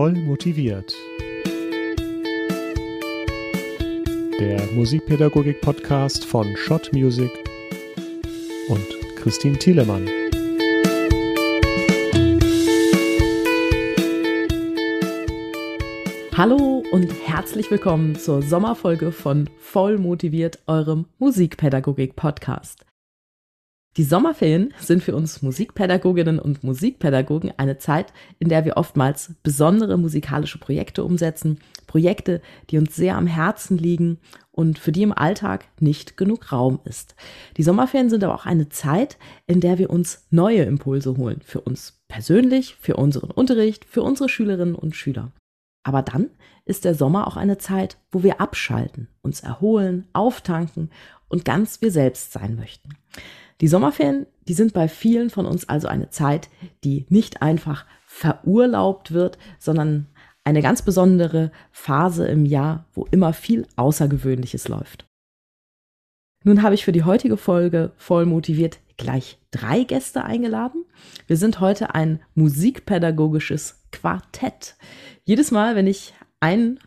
Voll motiviert. Der Musikpädagogik-Podcast von Schott Music und Christine Thielemann. Hallo und herzlich willkommen zur Sommerfolge von Voll motiviert, eurem Musikpädagogik-Podcast. Die Sommerferien sind für uns Musikpädagoginnen und Musikpädagogen eine Zeit, in der wir oftmals besondere musikalische Projekte umsetzen, Projekte, die uns sehr am Herzen liegen und für die im Alltag nicht genug Raum ist. Die Sommerferien sind aber auch eine Zeit, in der wir uns neue Impulse holen, für uns persönlich, für unseren Unterricht, für unsere Schülerinnen und Schüler. Aber dann ist der Sommer auch eine Zeit, wo wir abschalten, uns erholen, auftanken und ganz wir selbst sein möchten. Die Sommerferien, die sind bei vielen von uns also eine Zeit, die nicht einfach verurlaubt wird, sondern eine ganz besondere Phase im Jahr, wo immer viel Außergewöhnliches läuft. Nun habe ich für die heutige Folge voll motiviert gleich drei Gäste eingeladen. Wir sind heute ein musikpädagogisches Quartett. Jedes Mal, wenn ich einen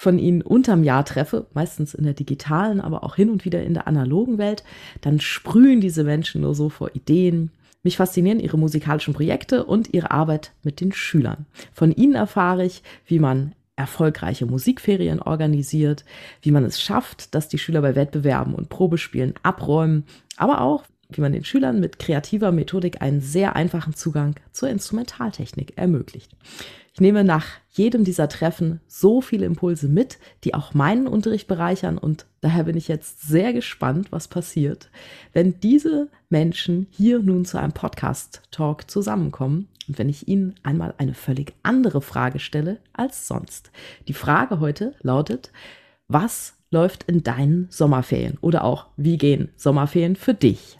von ihnen unterm Jahr treffe, meistens in der digitalen, aber auch hin und wieder in der analogen Welt, dann sprühen diese Menschen nur so vor Ideen. Mich faszinieren ihre musikalischen Projekte und ihre Arbeit mit den Schülern. Von ihnen erfahre ich, wie man erfolgreiche Musikferien organisiert, wie man es schafft, dass die Schüler bei Wettbewerben und Probespielen abräumen, aber auch, wie man den Schülern mit kreativer Methodik einen sehr einfachen Zugang zur Instrumentaltechnik ermöglicht. Ich nehme nach jedem dieser Treffen so viele Impulse mit, die auch meinen Unterricht bereichern und daher bin ich jetzt sehr gespannt, was passiert, wenn diese Menschen hier nun zu einem Podcast-Talk zusammenkommen und wenn ich ihnen einmal eine völlig andere Frage stelle als sonst. Die Frage heute lautet, was läuft in deinen Sommerferien oder auch wie gehen Sommerferien für dich?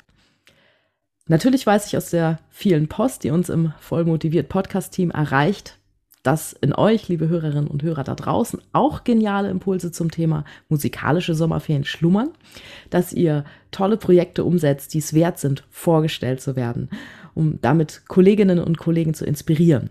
Natürlich weiß ich aus der vielen Post, die uns im Vollmotiviert Podcast-Team erreicht, dass in euch, liebe Hörerinnen und Hörer da draußen, auch geniale Impulse zum Thema musikalische Sommerferien schlummern, dass ihr tolle Projekte umsetzt, die es wert sind, vorgestellt zu werden, um damit Kolleginnen und Kollegen zu inspirieren.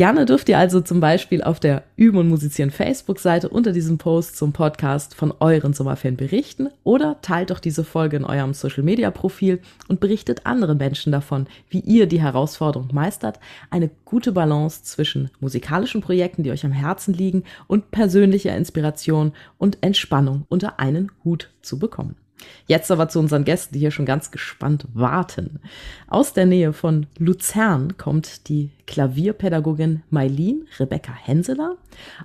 Gerne dürft ihr also zum Beispiel auf der Üben und Musizieren Facebook-Seite unter diesem Post zum Podcast von euren Sommerferien berichten oder teilt doch diese Folge in eurem Social-Media-Profil und berichtet anderen Menschen davon, wie ihr die Herausforderung meistert, eine gute Balance zwischen musikalischen Projekten, die euch am Herzen liegen, und persönlicher Inspiration und Entspannung unter einen Hut zu bekommen. Jetzt aber zu unseren Gästen, die hier schon ganz gespannt warten. Aus der Nähe von Luzern kommt die Klavierpädagogin Mailin Rebecca Henseler.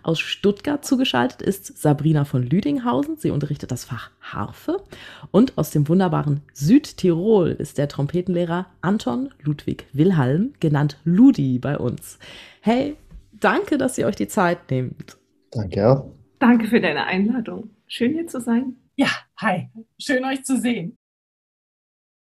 Aus Stuttgart zugeschaltet ist Sabrina von Lüdinghausen. Sie unterrichtet das Fach Harfe. Und aus dem wunderbaren Südtirol ist der Trompetenlehrer Anton Ludwig Wilhelm, genannt Ludi, bei uns. Hey, danke, dass ihr euch die Zeit nehmt. Danke auch. Danke für deine Einladung. Schön hier zu sein. Ja, hi. Schön euch zu sehen.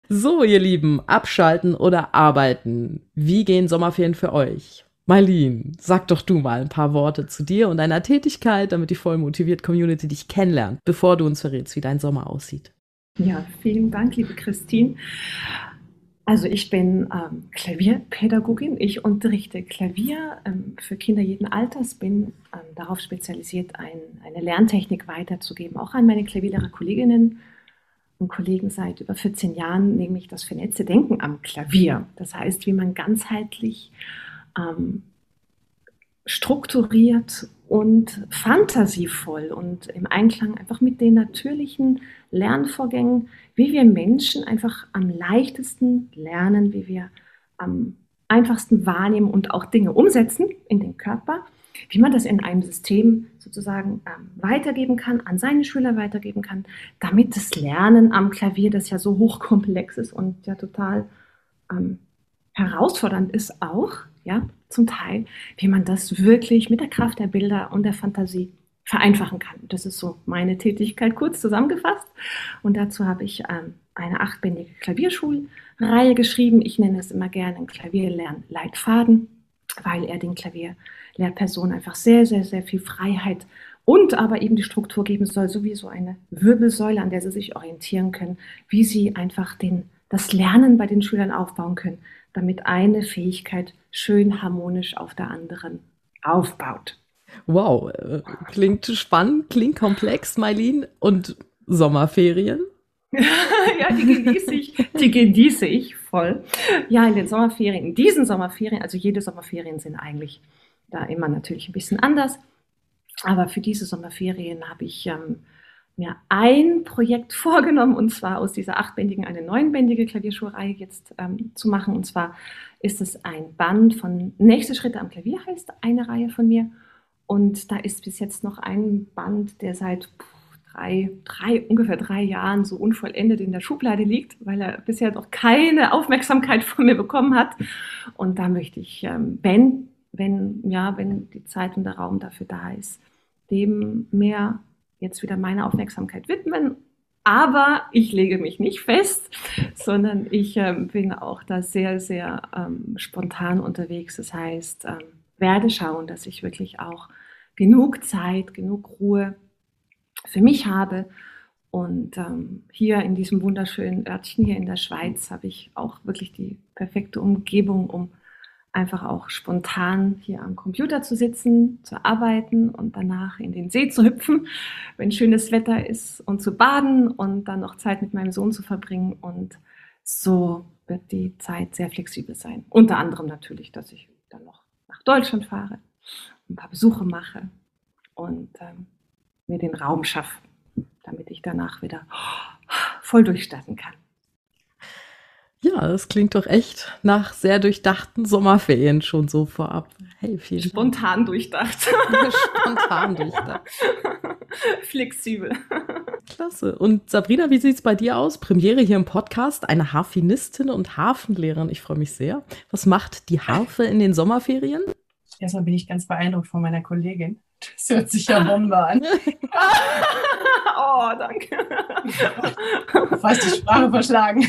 So, ihr Lieben, abschalten oder arbeiten. Wie gehen Sommerferien für euch? Marlene, sag doch du mal ein paar Worte zu dir und deiner Tätigkeit, damit die voll motiviert Community dich kennenlernt, bevor du uns verrätst, wie dein Sommer aussieht. Ja, vielen Dank, liebe Christine. Also ich bin ähm, Klavierpädagogin. Ich unterrichte Klavier ähm, für Kinder jeden Alters, bin ähm, darauf spezialisiert, ein, eine Lerntechnik weiterzugeben, auch an meine Klavierlehrer-Kolleginnen und Kollegen seit über 14 Jahren, nämlich das vernetzte Denken am Klavier. Das heißt, wie man ganzheitlich ähm, strukturiert und fantasievoll und im Einklang einfach mit den natürlichen Lernvorgängen, wie wir Menschen einfach am leichtesten lernen, wie wir am einfachsten wahrnehmen und auch Dinge umsetzen in den Körper, wie man das in einem System sozusagen ähm, weitergeben kann, an seine Schüler weitergeben kann, damit das Lernen am Klavier, das ja so hochkomplex ist und ja total ähm, herausfordernd ist auch, ja, zum Teil, wie man das wirklich mit der Kraft der Bilder und der Fantasie vereinfachen kann. Das ist so meine Tätigkeit kurz zusammengefasst. Und dazu habe ich ähm, eine achtbändige Klavierschulreihe geschrieben. Ich nenne es immer gerne Klavierlernleitfaden, weil er den Klavierlehrpersonen einfach sehr, sehr, sehr viel Freiheit und aber eben die Struktur geben soll, sowie so eine Wirbelsäule, an der sie sich orientieren können, wie sie einfach den, das Lernen bei den Schülern aufbauen können, damit eine Fähigkeit schön harmonisch auf der anderen aufbaut. Wow, äh, klingt spannend, klingt komplex, Mailin. Und Sommerferien? ja, die genieße ich, die genieße ich voll. Ja, in den Sommerferien, in diesen Sommerferien, also jede Sommerferien sind eigentlich da immer natürlich ein bisschen anders. Aber für diese Sommerferien habe ich ähm, mir ein Projekt vorgenommen, und zwar aus dieser achtbändigen eine neunbändige Klavierschulreihe jetzt ähm, zu machen. Und zwar ist es ein Band von Nächste Schritte am Klavier, heißt eine Reihe von mir. Und da ist bis jetzt noch ein Band, der seit drei, drei, ungefähr drei Jahren so unvollendet in der Schublade liegt, weil er bisher noch keine Aufmerksamkeit von mir bekommen hat. Und da möchte ich, ähm, wenn, wenn, ja, wenn die Zeit und der Raum dafür da ist, dem mehr jetzt wieder meine Aufmerksamkeit widmen. Aber ich lege mich nicht fest, sondern ich ähm, bin auch da sehr, sehr ähm, spontan unterwegs. Das heißt, ähm, werde schauen, dass ich wirklich auch genug Zeit, genug Ruhe für mich habe. Und ähm, hier in diesem wunderschönen Örtchen hier in der Schweiz habe ich auch wirklich die perfekte Umgebung, um einfach auch spontan hier am Computer zu sitzen, zu arbeiten und danach in den See zu hüpfen, wenn schönes Wetter ist und zu baden und dann noch Zeit mit meinem Sohn zu verbringen. Und so wird die Zeit sehr flexibel sein. Unter anderem natürlich, dass ich dann noch nach Deutschland fahre, ein paar Besuche mache und ähm, mir den Raum schaffe, damit ich danach wieder voll durchstarten kann. Ja, das klingt doch echt nach sehr durchdachten Sommerferien schon so vorab. Hey, viel Spontan durchdacht. Spontan durchdacht. Flexibel. Klasse. Und Sabrina, wie sieht es bei dir aus? Premiere hier im Podcast, eine Harfenistin und Hafenlehrerin. Ich freue mich sehr. Was macht die Harfe in den Sommerferien? Erstmal bin ich ganz beeindruckt von meiner Kollegin. Das hört sich ja Bombe an. oh, danke. Fast die Sprache verschlagen.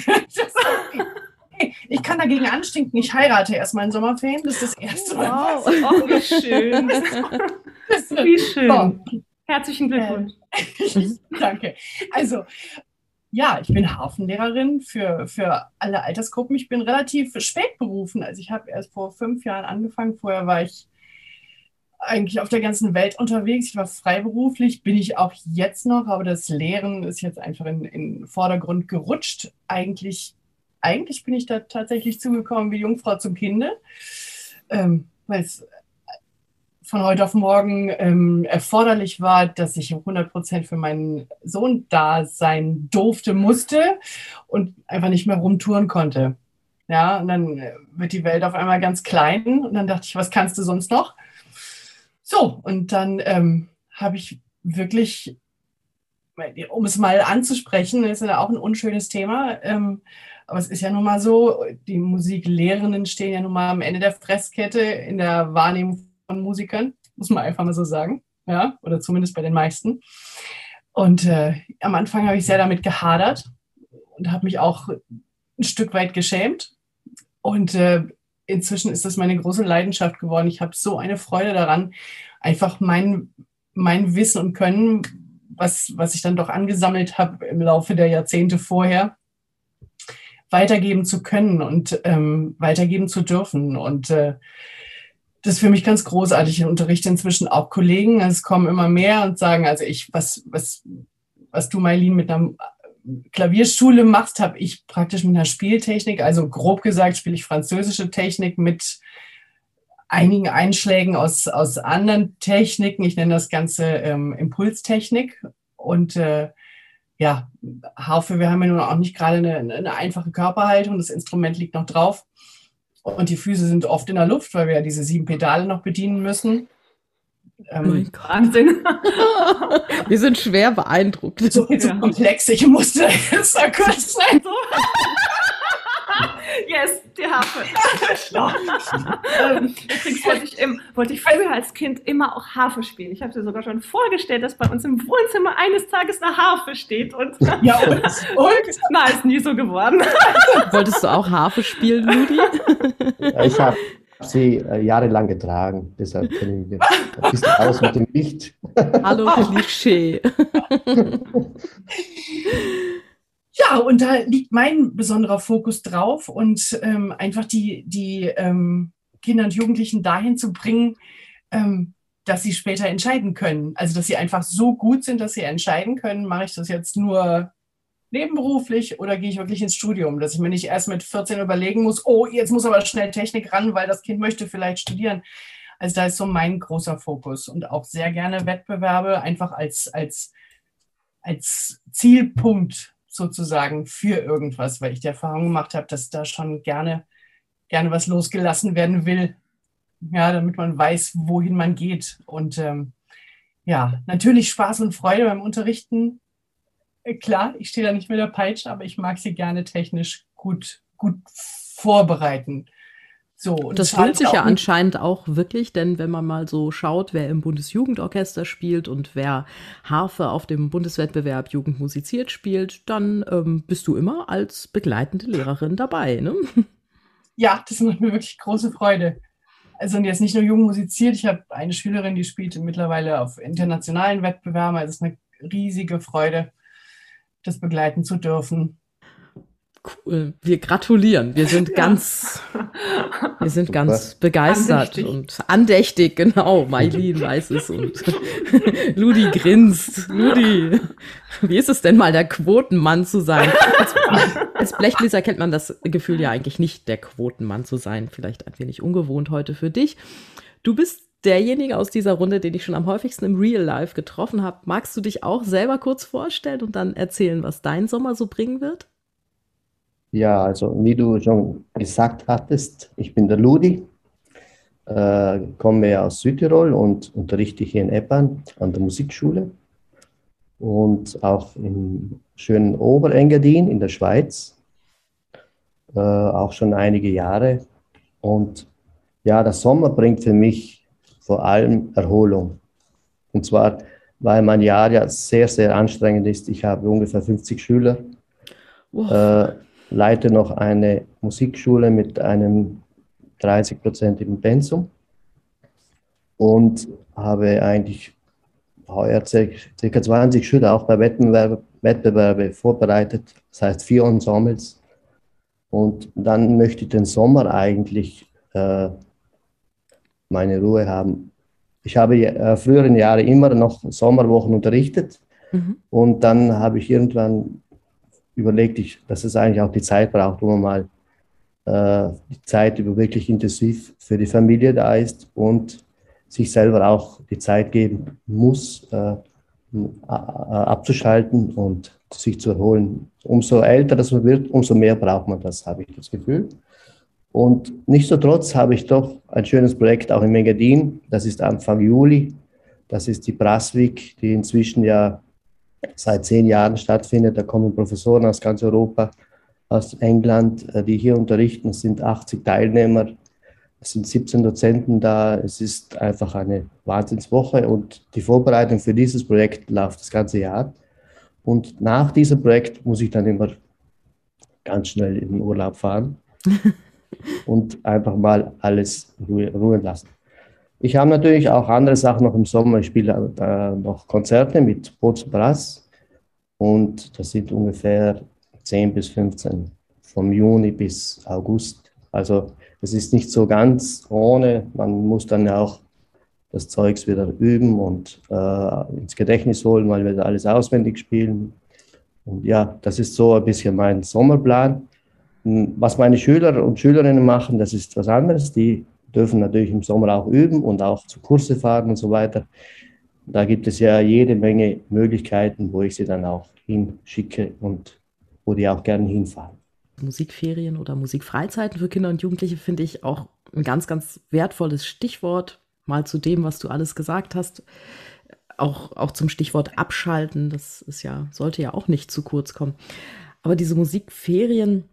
Ich kann dagegen anstinken. Ich heirate erstmal in Sommerferien. Das ist das erste Mal. Wow. Oh, wie schön. wie schön. So. Herzlichen Glückwunsch. Äh, danke. Also, ja, ich bin Hafenlehrerin für, für alle Altersgruppen. Ich bin relativ spät berufen. Also ich habe erst vor fünf Jahren angefangen. Vorher war ich eigentlich auf der ganzen Welt unterwegs. Ich war freiberuflich, bin ich auch jetzt noch, aber das Lehren ist jetzt einfach in den Vordergrund gerutscht. Eigentlich, eigentlich bin ich da tatsächlich zugekommen wie Jungfrau zum Kinde, ähm, weil es von heute auf morgen ähm, erforderlich war, dass ich 100 Prozent für meinen Sohn da sein durfte, musste und einfach nicht mehr rumtouren konnte. Ja, und dann wird die Welt auf einmal ganz klein und dann dachte ich, was kannst du sonst noch? So, und dann ähm, habe ich wirklich, um es mal anzusprechen, ist ja auch ein unschönes Thema, ähm, aber es ist ja nun mal so, die Musiklehrenden stehen ja nun mal am Ende der Fresskette in der Wahrnehmung von Musikern, muss man einfach mal so sagen, ja, oder zumindest bei den meisten. Und äh, am Anfang habe ich sehr damit gehadert und habe mich auch ein Stück weit geschämt. Und äh, inzwischen ist das meine große Leidenschaft geworden. Ich habe so eine Freude daran, einfach mein, mein Wissen und Können, was, was ich dann doch angesammelt habe im Laufe der Jahrzehnte vorher, weitergeben zu können und ähm, weitergeben zu dürfen. Und äh, das ist für mich ganz großartig. Ich unterrichte inzwischen auch Kollegen. Es kommen immer mehr und sagen, also ich, was, was, was du, Mailin, mit einer Klavierschule machst, habe ich praktisch mit einer Spieltechnik, also grob gesagt spiele ich französische Technik mit einigen Einschlägen aus, aus anderen Techniken. Ich nenne das Ganze ähm, Impulstechnik. Und äh, ja, Harfe, wir haben ja nun auch nicht gerade eine, eine einfache Körperhaltung. Das Instrument liegt noch drauf. Und die Füße sind oft in der Luft, weil wir ja diese sieben Pedale noch bedienen müssen. Ähm, Wahnsinn. Wir sind schwer beeindruckt. So, so ja. komplex, ich musste jetzt da kurz sein. yes, die Harfe. ähm, übrigens wollte ich, im, wollte ich früher als Kind immer auch Harfe spielen. Ich habe dir sogar schon vorgestellt, dass bei uns im Wohnzimmer eines Tages eine Harfe steht. Und ja, und? und? Na, ist nie so geworden. Wolltest du auch Harfe spielen, Ludi? Ja, ich habe sie äh, jahrelang getragen. Deshalb kenne ich mich ein bisschen aus mit dem Licht. Hallo Klischee. Ja, und da liegt mein besonderer Fokus drauf und ähm, einfach die, die ähm, Kinder und Jugendlichen dahin zu bringen, ähm, dass sie später entscheiden können. Also dass sie einfach so gut sind, dass sie entscheiden können, mache ich das jetzt nur nebenberuflich oder gehe ich wirklich ins Studium, dass ich mir nicht erst mit 14 überlegen muss, oh, jetzt muss aber schnell Technik ran, weil das Kind möchte vielleicht studieren. Also da ist so mein großer Fokus und auch sehr gerne Wettbewerbe einfach als, als, als Zielpunkt sozusagen für irgendwas, weil ich die Erfahrung gemacht habe, dass da schon gerne, gerne was losgelassen werden will, ja, damit man weiß, wohin man geht. Und ähm, ja, natürlich Spaß und Freude beim Unterrichten. Klar, ich stehe da nicht mit der Peitsche, aber ich mag sie gerne technisch gut, gut vorbereiten. So, das fühlt sich ja anscheinend auch wirklich, denn wenn man mal so schaut, wer im Bundesjugendorchester spielt und wer Harfe auf dem Bundeswettbewerb Jugend musiziert spielt, dann ähm, bist du immer als begleitende Lehrerin dabei. Ne? Ja, das macht mir wirklich große Freude. Also und jetzt nicht nur Jugend musiziert, ich habe eine Schülerin, die spielt mittlerweile auf internationalen Wettbewerben. Also es ist eine riesige Freude, das begleiten zu dürfen. Cool. Wir gratulieren. Wir sind ganz, wir sind ganz begeistert andächtig. und andächtig, genau. Mailin weiß es und Ludi grinst. Ludi, wie ist es denn mal, der Quotenmann zu sein? Als, als Blechbläser kennt man das Gefühl ja eigentlich nicht, der Quotenmann zu sein. Vielleicht ein wenig ungewohnt heute für dich. Du bist derjenige aus dieser Runde, den ich schon am häufigsten im Real Life getroffen habe. Magst du dich auch selber kurz vorstellen und dann erzählen, was dein Sommer so bringen wird? Ja, also wie du schon gesagt hattest, ich bin der Ludi, äh, komme aus Südtirol und unterrichte hier in Eppern an der Musikschule und auch im schönen Oberengadin in der Schweiz, äh, auch schon einige Jahre. Und ja, der Sommer bringt für mich vor allem Erholung. Und zwar, weil mein Jahr ja sehr, sehr anstrengend ist. Ich habe ungefähr 50 Schüler. Wow. Äh, leite noch eine Musikschule mit einem 30-prozentigen Pensum und habe eigentlich heuer ca. 20 Schüler auch bei Wettbewerbe, Wettbewerbe vorbereitet, das heißt vier Ensembles. Und dann möchte ich den Sommer eigentlich äh, meine Ruhe haben. Ich habe äh, früheren Jahre immer noch Sommerwochen unterrichtet mhm. und dann habe ich irgendwann überlegt ich, dass es eigentlich auch die Zeit braucht, wo man mal äh, die Zeit über wirklich intensiv für die Familie da ist und sich selber auch die Zeit geben muss, äh, abzuschalten und sich zu erholen. Umso älter das man wird, umso mehr braucht man das, habe ich das Gefühl. Und nichtsdestotrotz habe ich doch ein schönes Projekt auch in Megadin. Das ist Anfang Juli. Das ist die Braswig, die inzwischen ja seit zehn Jahren stattfindet. Da kommen Professoren aus ganz Europa, aus England, äh, die hier unterrichten. Es sind 80 Teilnehmer, es sind 17 Dozenten da. Es ist einfach eine Wahnsinnswoche und die Vorbereitung für dieses Projekt läuft das ganze Jahr. Und nach diesem Projekt muss ich dann immer ganz schnell in den Urlaub fahren und einfach mal alles ruhen lassen. Ich habe natürlich auch andere Sachen noch im Sommer. Ich spiele äh, noch Konzerte mit Boz Brass und das sind ungefähr 10 bis 15 vom Juni bis August. Also es ist nicht so ganz ohne. Man muss dann auch das Zeugs wieder üben und äh, ins Gedächtnis holen, weil wir alles auswendig spielen. Und ja, das ist so ein bisschen mein Sommerplan. Was meine Schüler und Schülerinnen machen, das ist was anderes. Die dürfen natürlich im Sommer auch üben und auch zu Kurse fahren und so weiter. Da gibt es ja jede Menge Möglichkeiten, wo ich sie dann auch hinschicke und wo die auch gerne hinfahren. Musikferien oder Musikfreizeiten für Kinder und Jugendliche finde ich auch ein ganz, ganz wertvolles Stichwort. Mal zu dem, was du alles gesagt hast. Auch, auch zum Stichwort Abschalten. Das ist ja, sollte ja auch nicht zu kurz kommen. Aber diese Musikferien,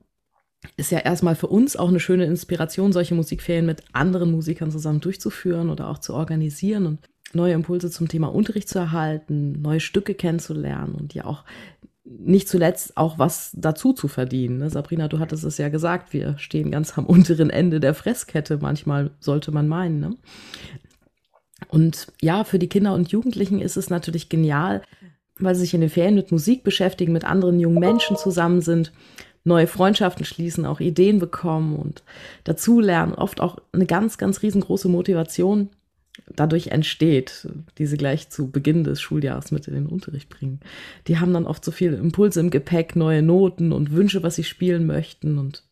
ist ja erstmal für uns auch eine schöne Inspiration, solche Musikferien mit anderen Musikern zusammen durchzuführen oder auch zu organisieren und neue Impulse zum Thema Unterricht zu erhalten, neue Stücke kennenzulernen und ja auch nicht zuletzt auch was dazu zu verdienen. Ne? Sabrina, du hattest es ja gesagt, wir stehen ganz am unteren Ende der Fresskette, manchmal sollte man meinen. Ne? Und ja, für die Kinder und Jugendlichen ist es natürlich genial, weil sie sich in den Ferien mit Musik beschäftigen, mit anderen jungen Menschen zusammen sind neue Freundschaften schließen, auch Ideen bekommen und dazulernen. Oft auch eine ganz, ganz riesengroße Motivation, dadurch entsteht, die sie gleich zu Beginn des Schuljahres mit in den Unterricht bringen. Die haben dann oft so viele Impulse im Gepäck, neue Noten und Wünsche, was sie spielen möchten. Und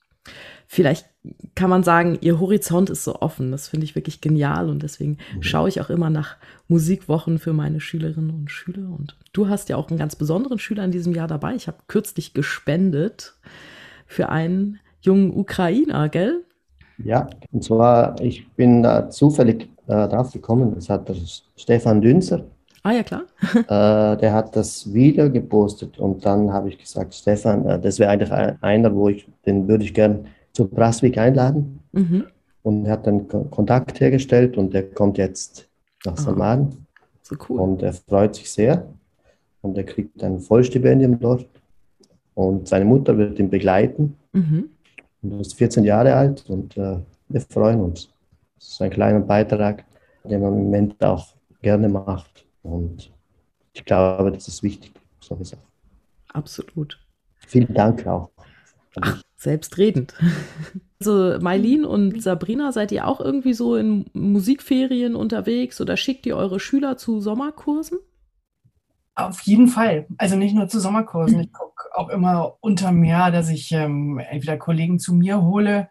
vielleicht kann man sagen, ihr Horizont ist so offen. Das finde ich wirklich genial und deswegen mhm. schaue ich auch immer nach Musikwochen für meine Schülerinnen und Schüler. Und du hast ja auch einen ganz besonderen Schüler in diesem Jahr dabei. Ich habe kürzlich gespendet für einen jungen Ukrainer, gell? Ja, und zwar, ich bin da zufällig äh, drauf gekommen, das hat der Stefan Dünzer. Ah ja, klar. äh, der hat das Video gepostet und dann habe ich gesagt, Stefan, äh, das wäre eigentlich einer, wo ich, den würde ich gerne zu Braswig einladen. Mhm. Und er hat dann Kontakt hergestellt und der kommt jetzt nach St. Martin. So cool. Und er freut sich sehr. Und er kriegt ein Vollstipendium dort. Und seine Mutter wird ihn begleiten. Mhm. Und er ist 14 Jahre alt und äh, wir freuen uns. Das ist ein kleiner Beitrag, den man im Moment auch gerne macht. Und ich glaube, das ist wichtig, solche Sachen. Absolut. Vielen Dank auch. Ach, selbstredend. Also Mailin und Sabrina, seid ihr auch irgendwie so in Musikferien unterwegs oder schickt ihr eure Schüler zu Sommerkursen? Auf jeden Fall. Also nicht nur zu Sommerkursen. Ich gucke auch immer unter mehr, dass ich ähm, entweder Kollegen zu mir hole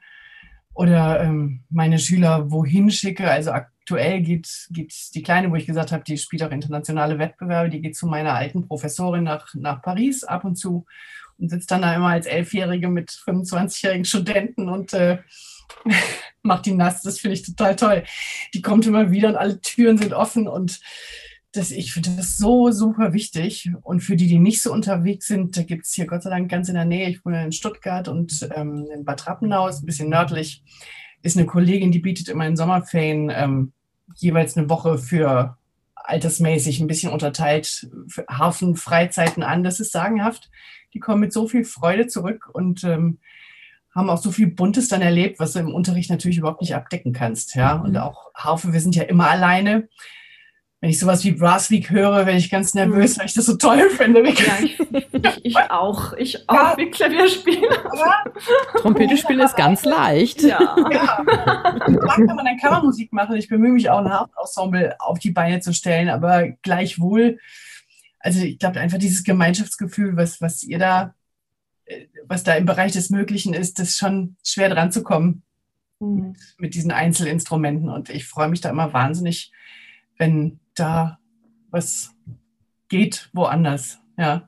oder ähm, meine Schüler wohin schicke. Also aktuell geht, geht die Kleine, wo ich gesagt habe, die spielt auch internationale Wettbewerbe, die geht zu meiner alten Professorin nach, nach Paris ab und zu und sitzt dann da immer als Elfjährige mit 25-jährigen Studenten und äh, macht die nass. Das finde ich total toll. Die kommt immer wieder und alle Türen sind offen und das, ich finde das so super wichtig. Und für die, die nicht so unterwegs sind, da gibt es hier Gott sei Dank ganz in der Nähe, ich wohne in Stuttgart und ähm, in Bad Rappenau, ist ein bisschen nördlich, ist eine Kollegin, die bietet immer in Sommerferien ähm, jeweils eine Woche für altersmäßig ein bisschen unterteilt Hafenfreizeiten an. Das ist sagenhaft. Die kommen mit so viel Freude zurück und ähm, haben auch so viel Buntes dann erlebt, was du im Unterricht natürlich überhaupt nicht abdecken kannst. Ja, und mhm. auch Harfe, wir sind ja immer alleine wenn ich sowas wie Brass Week höre, werde ich ganz nervös, mhm. weil ich das so toll finde. Ja, ich, ich, ich, auch. Ich auch, ja. wie Klavier spielen. Trompete spielen ist ganz leicht. Ja. ja. Kann man dann Kammermusik machen. Ich bemühe mich auch, ein Hauptensemble auf die Beine zu stellen, aber gleichwohl, also ich glaube einfach dieses Gemeinschaftsgefühl, was, was ihr da, äh, was da im Bereich des Möglichen ist, das ist schon schwer dran zu kommen mhm. mit, mit diesen Einzelinstrumenten. Und ich freue mich da immer wahnsinnig, wenn da was geht woanders. Ja.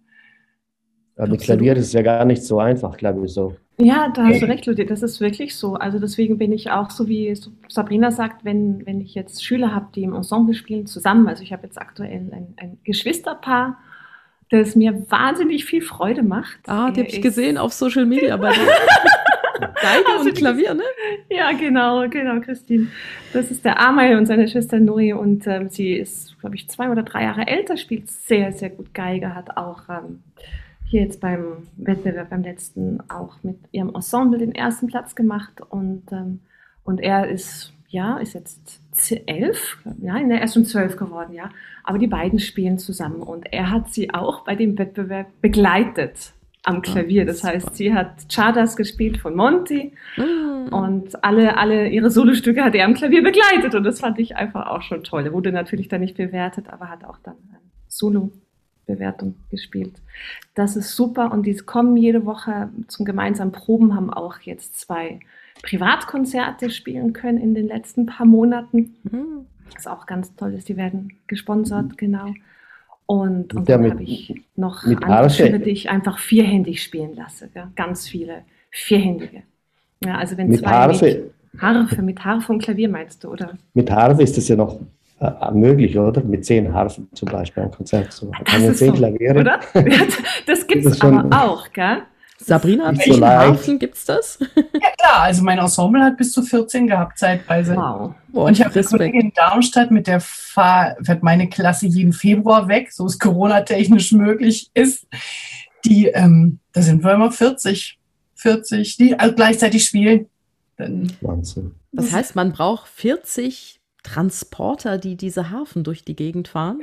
Ja, mit Klavier ist es ja gar nicht so einfach, glaube ich, so. Ja, da hast du recht, Ludwig, das ist wirklich so. Also deswegen bin ich auch so, wie Sabrina sagt, wenn, wenn ich jetzt Schüler habe, die im Ensemble spielen, zusammen. Also ich habe jetzt aktuell ein, ein Geschwisterpaar, das mir wahnsinnig viel Freude macht. Ah, die habe ich gesehen auf Social Media bei dir. Geige und Klavier, ne? Ja, genau, genau, Christine. Das ist der Amel und seine Schwester Nuri und ähm, sie ist, glaube ich, zwei oder drei Jahre älter, spielt sehr, sehr gut Geige, hat auch ähm, hier jetzt beim Wettbewerb, beim letzten, auch mit ihrem Ensemble den ersten Platz gemacht und, ähm, und er ist, ja, ist jetzt elf, ja, er ist schon zwölf geworden, ja. Aber die beiden spielen zusammen und er hat sie auch bei dem Wettbewerb begleitet am Klavier. Das heißt, sie hat Chardas gespielt von Monty mm. und alle, alle ihre Solostücke hat er am Klavier begleitet und das fand ich einfach auch schon toll. Er wurde natürlich dann nicht bewertet, aber hat auch dann eine Solo-Bewertung gespielt. Das ist super und die kommen jede Woche zum gemeinsamen Proben, haben auch jetzt zwei Privatkonzerte spielen können in den letzten paar Monaten. Mm. Was auch ganz toll ist, die werden gesponsert, genau. Und, und dann habe ich noch andere Schüler, die ich einfach vierhändig spielen lasse. Ja? Ganz viele vierhändige. Ja, also wenn mit zwei Harfe, mit Harfe, mit Harfe und Klavier meinst du, oder? Mit Harfe ist das ja noch äh, möglich, oder? Mit zehn Harfen zum Beispiel am Konzert. So. Das ist zehn so, Klaviere. Oder? das gibt es aber auch, gell? Sabrina, welchen so Hafen gibt es das? Ja klar, also mein Ensemble hat bis zu 14 gehabt zeitweise. Wow. Und ich habe eine Kollegin in Darmstadt, mit der fahr, fährt meine Klasse jeden Februar weg, so es Corona-technisch möglich ist. Die, ähm, da sind wir immer 40, 40, die also gleichzeitig spielen. Dann Wahnsinn. Das heißt, man braucht 40 Transporter, die diese Hafen durch die Gegend fahren?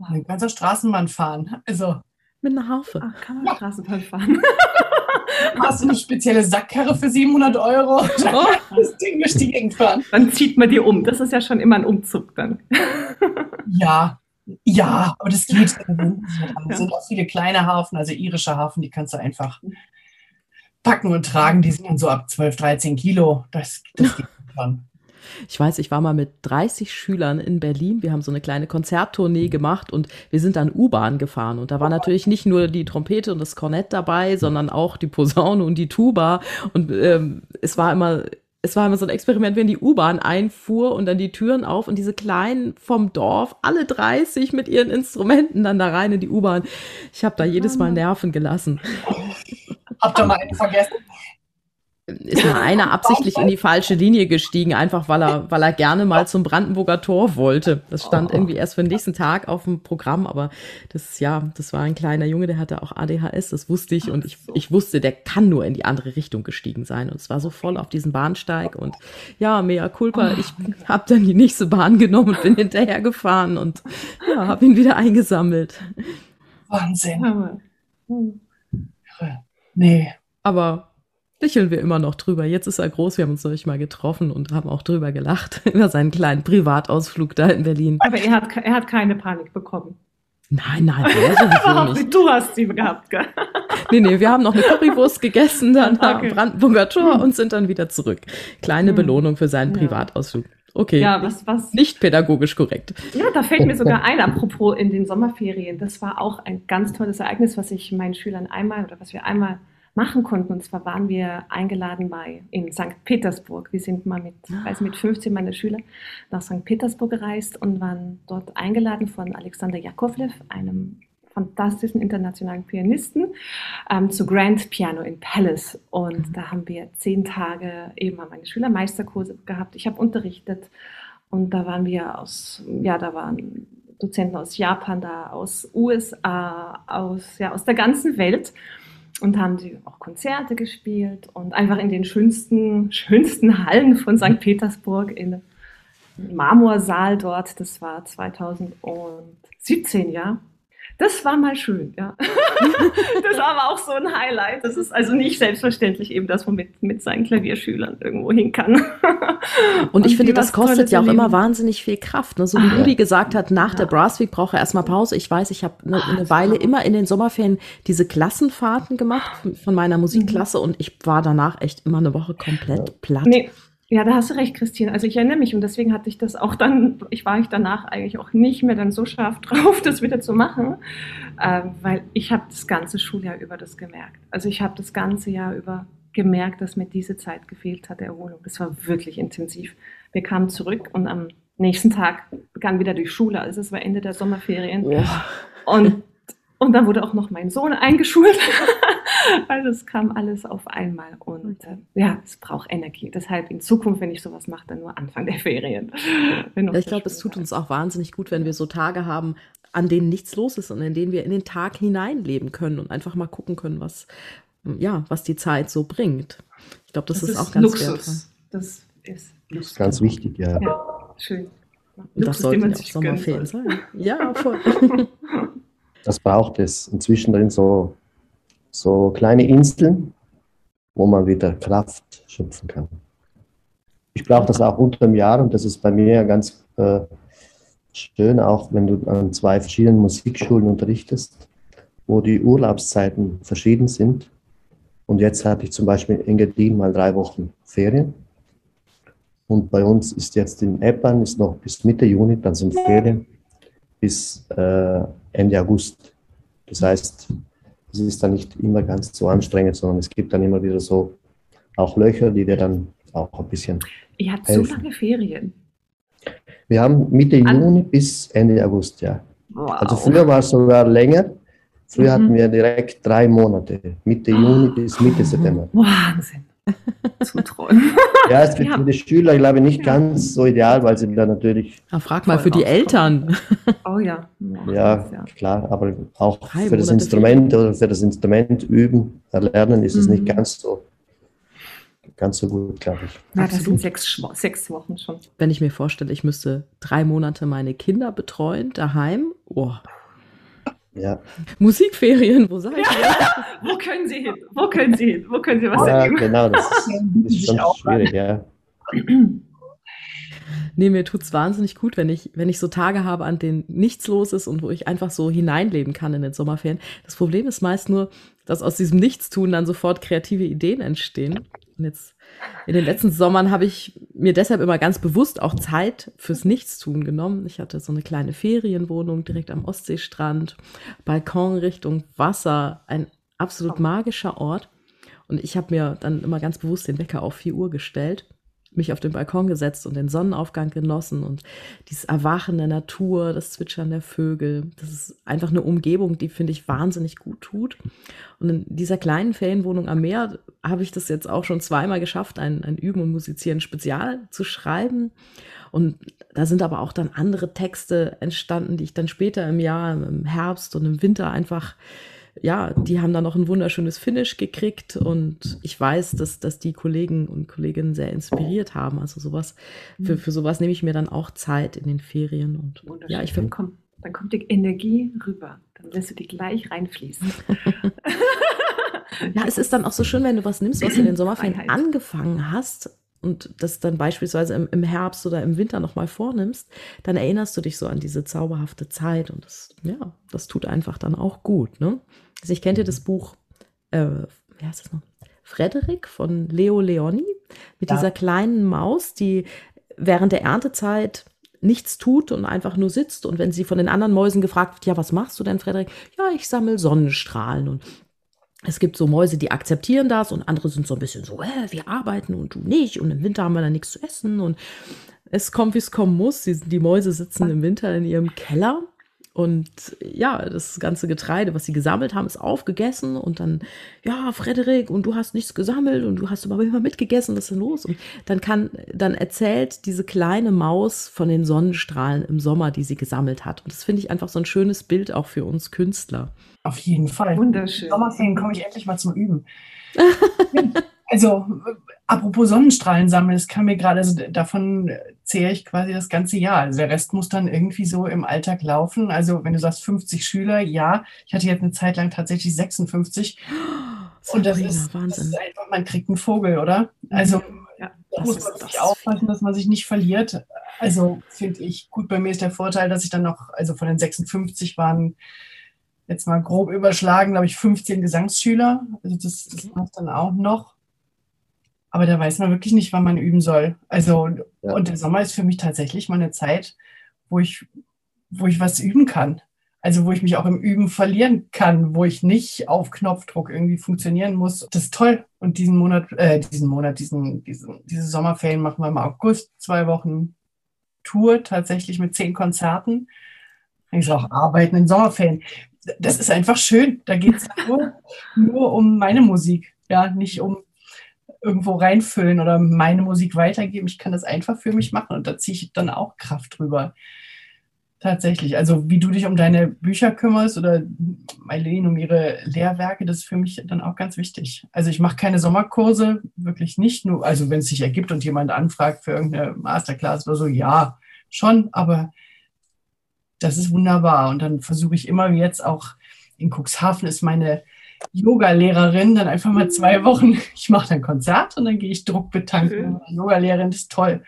Ein ganzer Straßenbahn fahren. Also mit einer Harfe. Ach, kann man Straßenbahn fahren. Hast du eine spezielle Sackkarre für 700 Euro? Oh. Das Ding durch die Gegend fahren. Dann zieht man die um. Das ist ja schon immer ein Umzug dann. Ja, ja, aber das geht. Es sind auch viele kleine Hafen, also irische Hafen, die kannst du einfach packen und tragen. Die sind dann so ab 12, 13 Kilo. Das, das geht schon. Ich weiß, ich war mal mit 30 Schülern in Berlin. Wir haben so eine kleine Konzerttournee gemacht und wir sind dann U-Bahn gefahren. Und da war natürlich nicht nur die Trompete und das Kornett dabei, sondern auch die Posaune und die Tuba. Und ähm, es war immer es war immer so ein Experiment, wenn die U-Bahn einfuhr und dann die Türen auf und diese Kleinen vom Dorf, alle 30 mit ihren Instrumenten dann da rein in die U-Bahn. Ich habe da jedes Mal Nerven gelassen. Habt ihr mal einen vergessen? Ist mal einer absichtlich in die falsche Linie gestiegen, einfach weil er, weil er gerne mal zum Brandenburger Tor wollte. Das stand irgendwie erst für den nächsten Tag auf dem Programm, aber das, ja, das war ein kleiner Junge, der hatte auch ADHS, das wusste ich und ich, ich wusste, der kann nur in die andere Richtung gestiegen sein und es war so voll auf diesem Bahnsteig und ja, mea culpa, ich habe dann die nächste Bahn genommen und bin hinterher gefahren und ja, habe ihn wieder eingesammelt. Wahnsinn. Nee. Aber lächeln wir immer noch drüber. Jetzt ist er groß, wir haben uns neulich mal getroffen und haben auch drüber gelacht, über seinen kleinen Privatausflug da in Berlin. Aber er hat, er hat keine Panik bekommen. Nein, nein, sowieso nicht. Du hast sie gehabt, gell? Nee, nee, wir haben noch eine Currywurst gegessen dann okay. am Brandenburger Tor und sind dann wieder zurück. Kleine hm. Belohnung für seinen Privatausflug. Okay. Ja, was, was? Nicht pädagogisch korrekt. Ja, da fällt mir sogar ein, apropos in den Sommerferien. Das war auch ein ganz tolles Ereignis, was ich meinen Schülern einmal oder was wir einmal machen konnten. Und zwar waren wir eingeladen bei in St. Petersburg. Wir sind mal mit, also mit 15 meiner Schüler nach St. Petersburg gereist und waren dort eingeladen von Alexander Jakovlev, einem fantastischen internationalen Pianisten, ähm, zu Grand Piano in Palace. Und da haben wir zehn Tage eben meine Schüler Meisterkurse gehabt. Ich habe unterrichtet und da waren wir aus, ja, da waren Dozenten aus Japan da, aus USA, aus, ja, aus der ganzen Welt und haben sie auch Konzerte gespielt und einfach in den schönsten, schönsten Hallen von St. Petersburg in Marmorsaal dort. Das war 2017, ja. Das war mal schön, ja. das war aber auch so ein Highlight. Das ist also nicht selbstverständlich eben, dass man mit, mit seinen Klavierschülern irgendwo hin kann. Und ich finde, das kostet ja auch immer wahnsinnig viel Kraft. Ne? So wie Rudi gesagt hat, nach der Brass Week braucht er erstmal Pause. Ich weiß, ich habe eine, eine Weile immer in den Sommerferien diese Klassenfahrten gemacht von meiner Musikklasse mhm. und ich war danach echt immer eine Woche komplett platt. Nee. Ja, da hast du recht, Christine. Also ich erinnere mich und deswegen hatte ich das auch dann, ich war ich danach eigentlich auch nicht mehr dann so scharf drauf, das wieder zu machen, äh, weil ich habe das ganze Schuljahr über das gemerkt. Also ich habe das ganze Jahr über gemerkt, dass mir diese Zeit gefehlt hat, der Erholung. Das war wirklich intensiv. Wir kamen zurück und am nächsten Tag begann wieder die Schule. Also es war Ende der Sommerferien. Ja. Und, und dann wurde auch noch mein Sohn eingeschult. Also es kam alles auf einmal und äh, ja, es braucht Energie. Deshalb in Zukunft, wenn ich sowas mache, dann nur Anfang der Ferien. ich glaube, es tut uns auch wahnsinnig gut, wenn wir so Tage haben, an denen nichts los ist und in denen wir in den Tag hineinleben können und einfach mal gucken können, was, ja, was die Zeit so bringt. Ich glaube, das, das, ist, auch ganz Luxus. wertvoll. Das ist Luxus. Ganz wichtig, ja. ja schön. Und das sollte ja auch Sommerferien sein. Ja, voll. Das braucht es. Inzwischen drin so so kleine Inseln, wo man wieder Kraft schöpfen kann. Ich brauche das auch unter dem Jahr und das ist bei mir ganz äh, schön, auch wenn du an zwei verschiedenen Musikschulen unterrichtest, wo die Urlaubszeiten verschieden sind. Und jetzt hatte ich zum Beispiel in Engadin mal drei Wochen Ferien. Und bei uns ist jetzt in Eppan ist noch bis Mitte Juni, dann sind Ferien bis äh, Ende August. Das heißt, es ist dann nicht immer ganz so anstrengend, sondern es gibt dann immer wieder so auch Löcher, die dir dann auch ein bisschen. Ihr habt helfen. so lange Ferien. Wir haben Mitte An Juni bis Ende August, ja. Wow. Also früher war es sogar länger. Früher mhm. hatten wir direkt drei Monate, Mitte Juni bis Mitte September. Wahnsinn. Zuträumen. ja, es wird ja. für die Schüler, glaube ich, nicht ganz so ideal, weil sie da natürlich. Ja, frag mal für die Eltern. Oh ja. Ja, ja, klar, aber auch Drei für das Instrument oder für das Instrument üben, erlernen ist mhm. es nicht mhm. ganz so ganz so gut, glaube ich. Ja, das sind sechs, sechs Wochen schon. Wenn ich mir vorstelle, ich müsste drei Monate meine Kinder betreuen daheim, oh, Ja. Musikferien, wo seid ihr? Wo können Sie hin? Wo können Sie hin? Wo können Sie was Ja, erleben? genau, das ist, das ist schon schwierig, ja. Nee, mir tut's wahnsinnig gut, wenn ich, wenn ich so Tage habe, an denen nichts los ist und wo ich einfach so hineinleben kann in den Sommerferien. Das Problem ist meist nur, dass aus diesem Nichtstun dann sofort kreative Ideen entstehen. Und jetzt in den letzten Sommern habe ich mir deshalb immer ganz bewusst auch Zeit fürs Nichtstun genommen. Ich hatte so eine kleine Ferienwohnung direkt am Ostseestrand, Balkon Richtung Wasser, ein absolut magischer Ort. Und ich habe mir dann immer ganz bewusst den Wecker auf 4 Uhr gestellt, mich auf den Balkon gesetzt und den Sonnenaufgang genossen und dieses Erwachen der Natur, das Zwitschern der Vögel. Das ist einfach eine Umgebung, die, finde ich, wahnsinnig gut tut. Und in dieser kleinen Ferienwohnung am Meer habe ich das jetzt auch schon zweimal geschafft, ein, ein Üben und Musizieren Spezial zu schreiben. Und da sind aber auch dann andere Texte entstanden, die ich dann später im Jahr, im Herbst und im Winter einfach ja, die haben dann noch ein wunderschönes Finish gekriegt und ich weiß, dass, dass die Kollegen und Kolleginnen sehr inspiriert haben. Also sowas, für, für sowas nehme ich mir dann auch Zeit in den Ferien und Wunderschön. ja, ich dann, finde, kommt, dann kommt die Energie rüber. Dann lässt du die gleich reinfließen. ja, es ist dann auch so schön, wenn du was nimmst, was du in den Sommerferien angefangen hast und das dann beispielsweise im, im Herbst oder im Winter nochmal vornimmst, dann erinnerst du dich so an diese zauberhafte Zeit und das, ja, das tut einfach dann auch gut, ne? Also ich kenne das Buch, äh, wie heißt das noch? Frederik von Leo Leoni mit Ja. dieser kleinen Maus, die während der Erntezeit nichts tut und einfach nur sitzt. Und wenn sie von den anderen Mäusen gefragt wird, ja, was machst du denn, Frederik? Ja, ich sammle Sonnenstrahlen. Und es gibt so Mäuse, die akzeptieren das und andere sind so ein bisschen so, äh, wir arbeiten und du nicht. Und im Winter haben wir dann nichts zu essen. Und es kommt, wie es kommen muss. Die, die Mäuse sitzen im Winter in ihrem Keller. Und ja, das ganze Getreide, was sie gesammelt haben, ist aufgegessen. Und dann, ja, Frederik, und du hast nichts gesammelt und du hast aber immer mitgegessen, was ist denn los? Und dann kann, dann erzählt diese kleine Maus von den Sonnenstrahlen im Sommer, die sie gesammelt hat. Und das finde ich einfach so ein schönes Bild auch für uns Künstler. Auf jeden Fall. Wunderschön. Sommerferien komme ich endlich mal zum Üben. also, apropos Sonnenstrahlen sammeln, das kann mir gerade, also davon zehre ich quasi das ganze Jahr. Also der Rest muss dann irgendwie so im Alltag laufen. Also, wenn du sagst 50 Schüler, ja, ich hatte jetzt eine Zeit lang tatsächlich 56. Und das ist, das ist einfach, man kriegt einen Vogel, oder? Also, Ja, da muss man wirklich aufpassen, dass man sich nicht verliert. Also finde ich gut. Bei mir ist der Vorteil, dass ich dann noch, also von den 56 waren jetzt mal grob überschlagen, glaube ich, 15 Gesangsschüler. Also das, das macht dann auch noch. Aber da weiß man wirklich nicht, wann man üben soll. Also, Ja. und der Sommer ist für mich tatsächlich mal eine Zeit, wo ich, wo ich was üben kann. Also wo ich mich auch im Üben verlieren kann, wo ich nicht auf Knopfdruck irgendwie funktionieren muss. Das ist toll. Und diesen Monat, äh, diesen Monat, diesen, diesen, diese Sommerferien machen wir im August, zwei Wochen Tour, tatsächlich mit zehn Konzerten. Ich sage auch arbeiten in Sommerferien. Das ist einfach schön. Da geht es nur, nur um meine Musik, ja, nicht um irgendwo reinfüllen oder meine Musik weitergeben. Ich kann das einfach für mich machen und da ziehe ich dann auch Kraft drüber. Tatsächlich. Also wie du dich um deine Bücher kümmerst oder Eileen um ihre Lehrwerke, das ist für mich dann auch ganz wichtig. Also ich mache keine Sommerkurse, wirklich nicht. Nur, also wenn es sich ergibt und jemand anfragt für irgendeine Masterclass oder so, ja, schon, aber das ist wunderbar. Und dann versuche ich immer wie jetzt auch in Cuxhaven ist meine Yoga-Lehrerin, dann einfach mal zwei Wochen, ich mache ein Konzert und dann gehe ich druckbetanken. Schön. Meine Yoga-Lehrerin ist toll.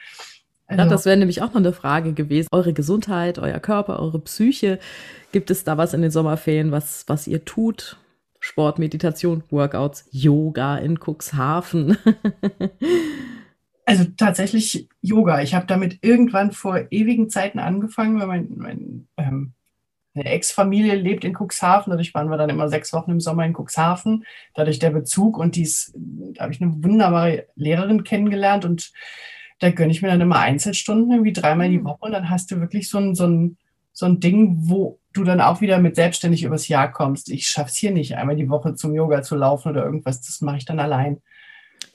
Ja, Also- das wäre nämlich auch noch eine Frage gewesen. Eure Gesundheit, euer Körper, eure Psyche. Gibt es da was in den Sommerferien, was, was ihr tut? Sport, Meditation, Workouts, Yoga in Cuxhaven. Also tatsächlich Yoga. Ich habe damit irgendwann vor ewigen Zeiten angefangen, weil mein, mein ähm, eine Ex-Familie lebt in Cuxhaven. Dadurch waren wir dann immer sechs Wochen im Sommer in Cuxhaven. Dadurch der Bezug und dies, da habe ich eine wunderbare Lehrerin kennengelernt und da gönne ich mir dann immer Einzelstunden, irgendwie dreimal die Mhm. Woche. Und dann hast du wirklich so ein, so ein, so ein Ding, wo du dann auch wieder mit selbstständig übers Jahr kommst. Ich schaffe es hier nicht, einmal die Woche zum Yoga zu laufen oder irgendwas. Das mache ich dann allein.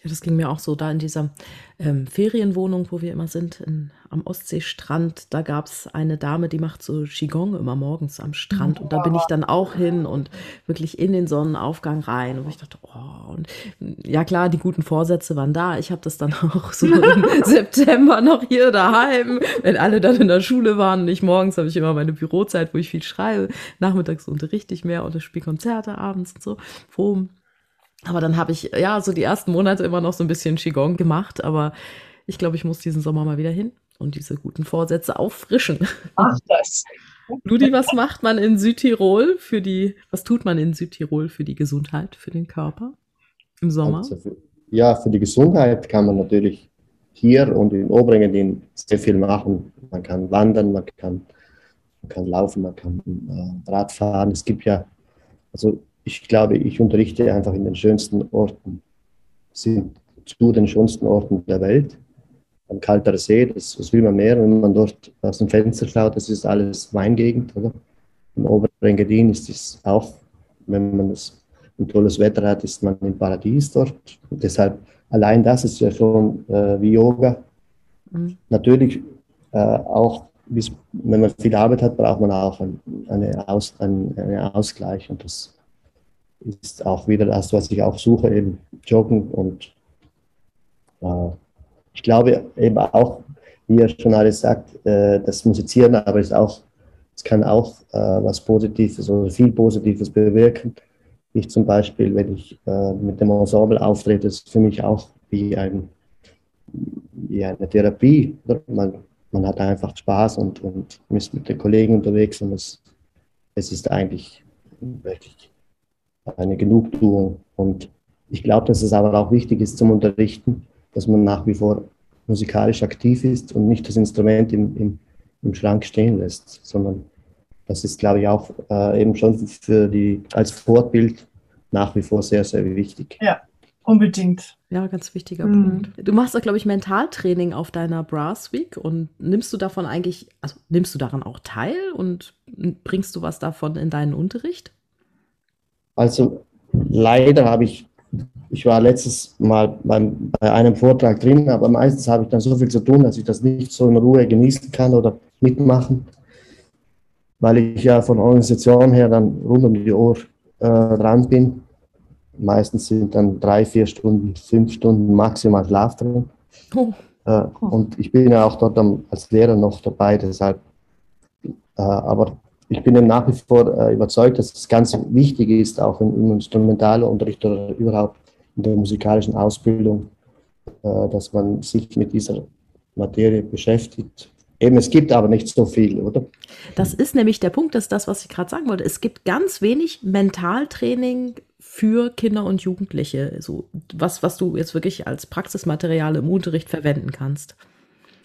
Ja, das ging mir auch so da in dieser ähm, Ferienwohnung, wo wir immer sind, in, am Ostseestrand. Da gab es eine Dame, die macht so Qigong immer morgens am Strand. Und da bin ich dann auch hin und wirklich in den Sonnenaufgang rein. Und ich dachte, oh, und ja klar, die guten Vorsätze waren da. Ich habe das dann auch so im September noch hier daheim, wenn alle dann in der Schule waren. Nicht morgens habe ich immer meine Bürozeit, wo ich viel schreibe. Nachmittags unterrichte ich mehr oder spiele Konzerte abends und so. Wo aber dann habe ich ja so die ersten Monate immer noch so ein bisschen Qigong gemacht, aber ich glaube, ich muss diesen Sommer mal wieder hin und diese guten Vorsätze auffrischen. Ach, das. Ludi, was macht man in Südtirol für die, was tut man in Südtirol für die Gesundheit, für den Körper im Sommer? Also für, ja, für die Gesundheit kann man natürlich hier und in Oberengadin sehr viel machen. Man kann wandern, man kann, man kann laufen, man kann äh, Radfahren. Es gibt ja, also ich glaube, ich unterrichte einfach in den schönsten Orten, sind zu den schönsten Orten der Welt. Am Kalter See, das, das will man mehr, wenn man dort aus dem Fenster schaut, das ist alles Weingegend, oder? Im oberen Engadin ist es auch, wenn man das ein tolles Wetter hat, ist man im Paradies dort. Und deshalb, allein das ist ja schon äh, wie Yoga. Mhm. Natürlich äh, auch, wenn man viel Arbeit hat, braucht man auch ein, eine Aus, einen, einen Ausgleich und das ist auch wieder das, was ich auch suche, eben Joggen und äh, ich glaube eben auch, wie er schon alles sagt, äh, das Musizieren aber ist auch, es kann auch äh, was Positives oder viel Positives bewirken. Ich zum Beispiel, wenn ich äh, mit dem Ensemble auftrete, ist für mich auch wie, ein, wie eine Therapie. Man, man hat einfach Spaß und, und ist mit den Kollegen unterwegs und es, es ist eigentlich wirklich eine Genugtuung. Und ich glaube, dass es aber auch wichtig ist zum Unterrichten, dass man nach wie vor musikalisch aktiv ist und nicht das Instrument im, im, im Schrank stehen lässt, sondern das ist, glaube ich, auch äh, eben schon für die, als Fortbild nach wie vor sehr, sehr wichtig. Ja, unbedingt. Ja, ganz wichtiger mhm. Punkt. Du machst auch, glaube ich, Mentaltraining auf deiner Brass Week und nimmst du davon eigentlich, also nimmst du daran auch teil und bringst du was davon in deinen Unterricht? Also leider habe ich, ich war letztes Mal beim, bei einem Vortrag drin, aber meistens habe ich dann so viel zu tun, dass ich das nicht so in Ruhe genießen kann oder mitmachen, weil ich ja von Organisation her dann rund um die Uhr äh, dran bin. Meistens sind dann drei, vier Stunden, fünf Stunden maximal Schlaf drin. Oh. Äh, oh. Und ich bin ja auch dort am, als Lehrer noch dabei, deshalb. Äh, aber ich bin nach wie vor äh, überzeugt, dass es ganz wichtig ist, auch im, im Instrumentalunterricht oder überhaupt in der musikalischen Ausbildung, äh, dass man sich mit dieser Materie beschäftigt. Eben, es gibt aber nicht so viel, oder? Das ist nämlich der Punkt, das ist das, was ich gerade sagen wollte. Es gibt ganz wenig Mentaltraining für Kinder und Jugendliche, so was, was du jetzt wirklich als Praxismaterial im Unterricht verwenden kannst.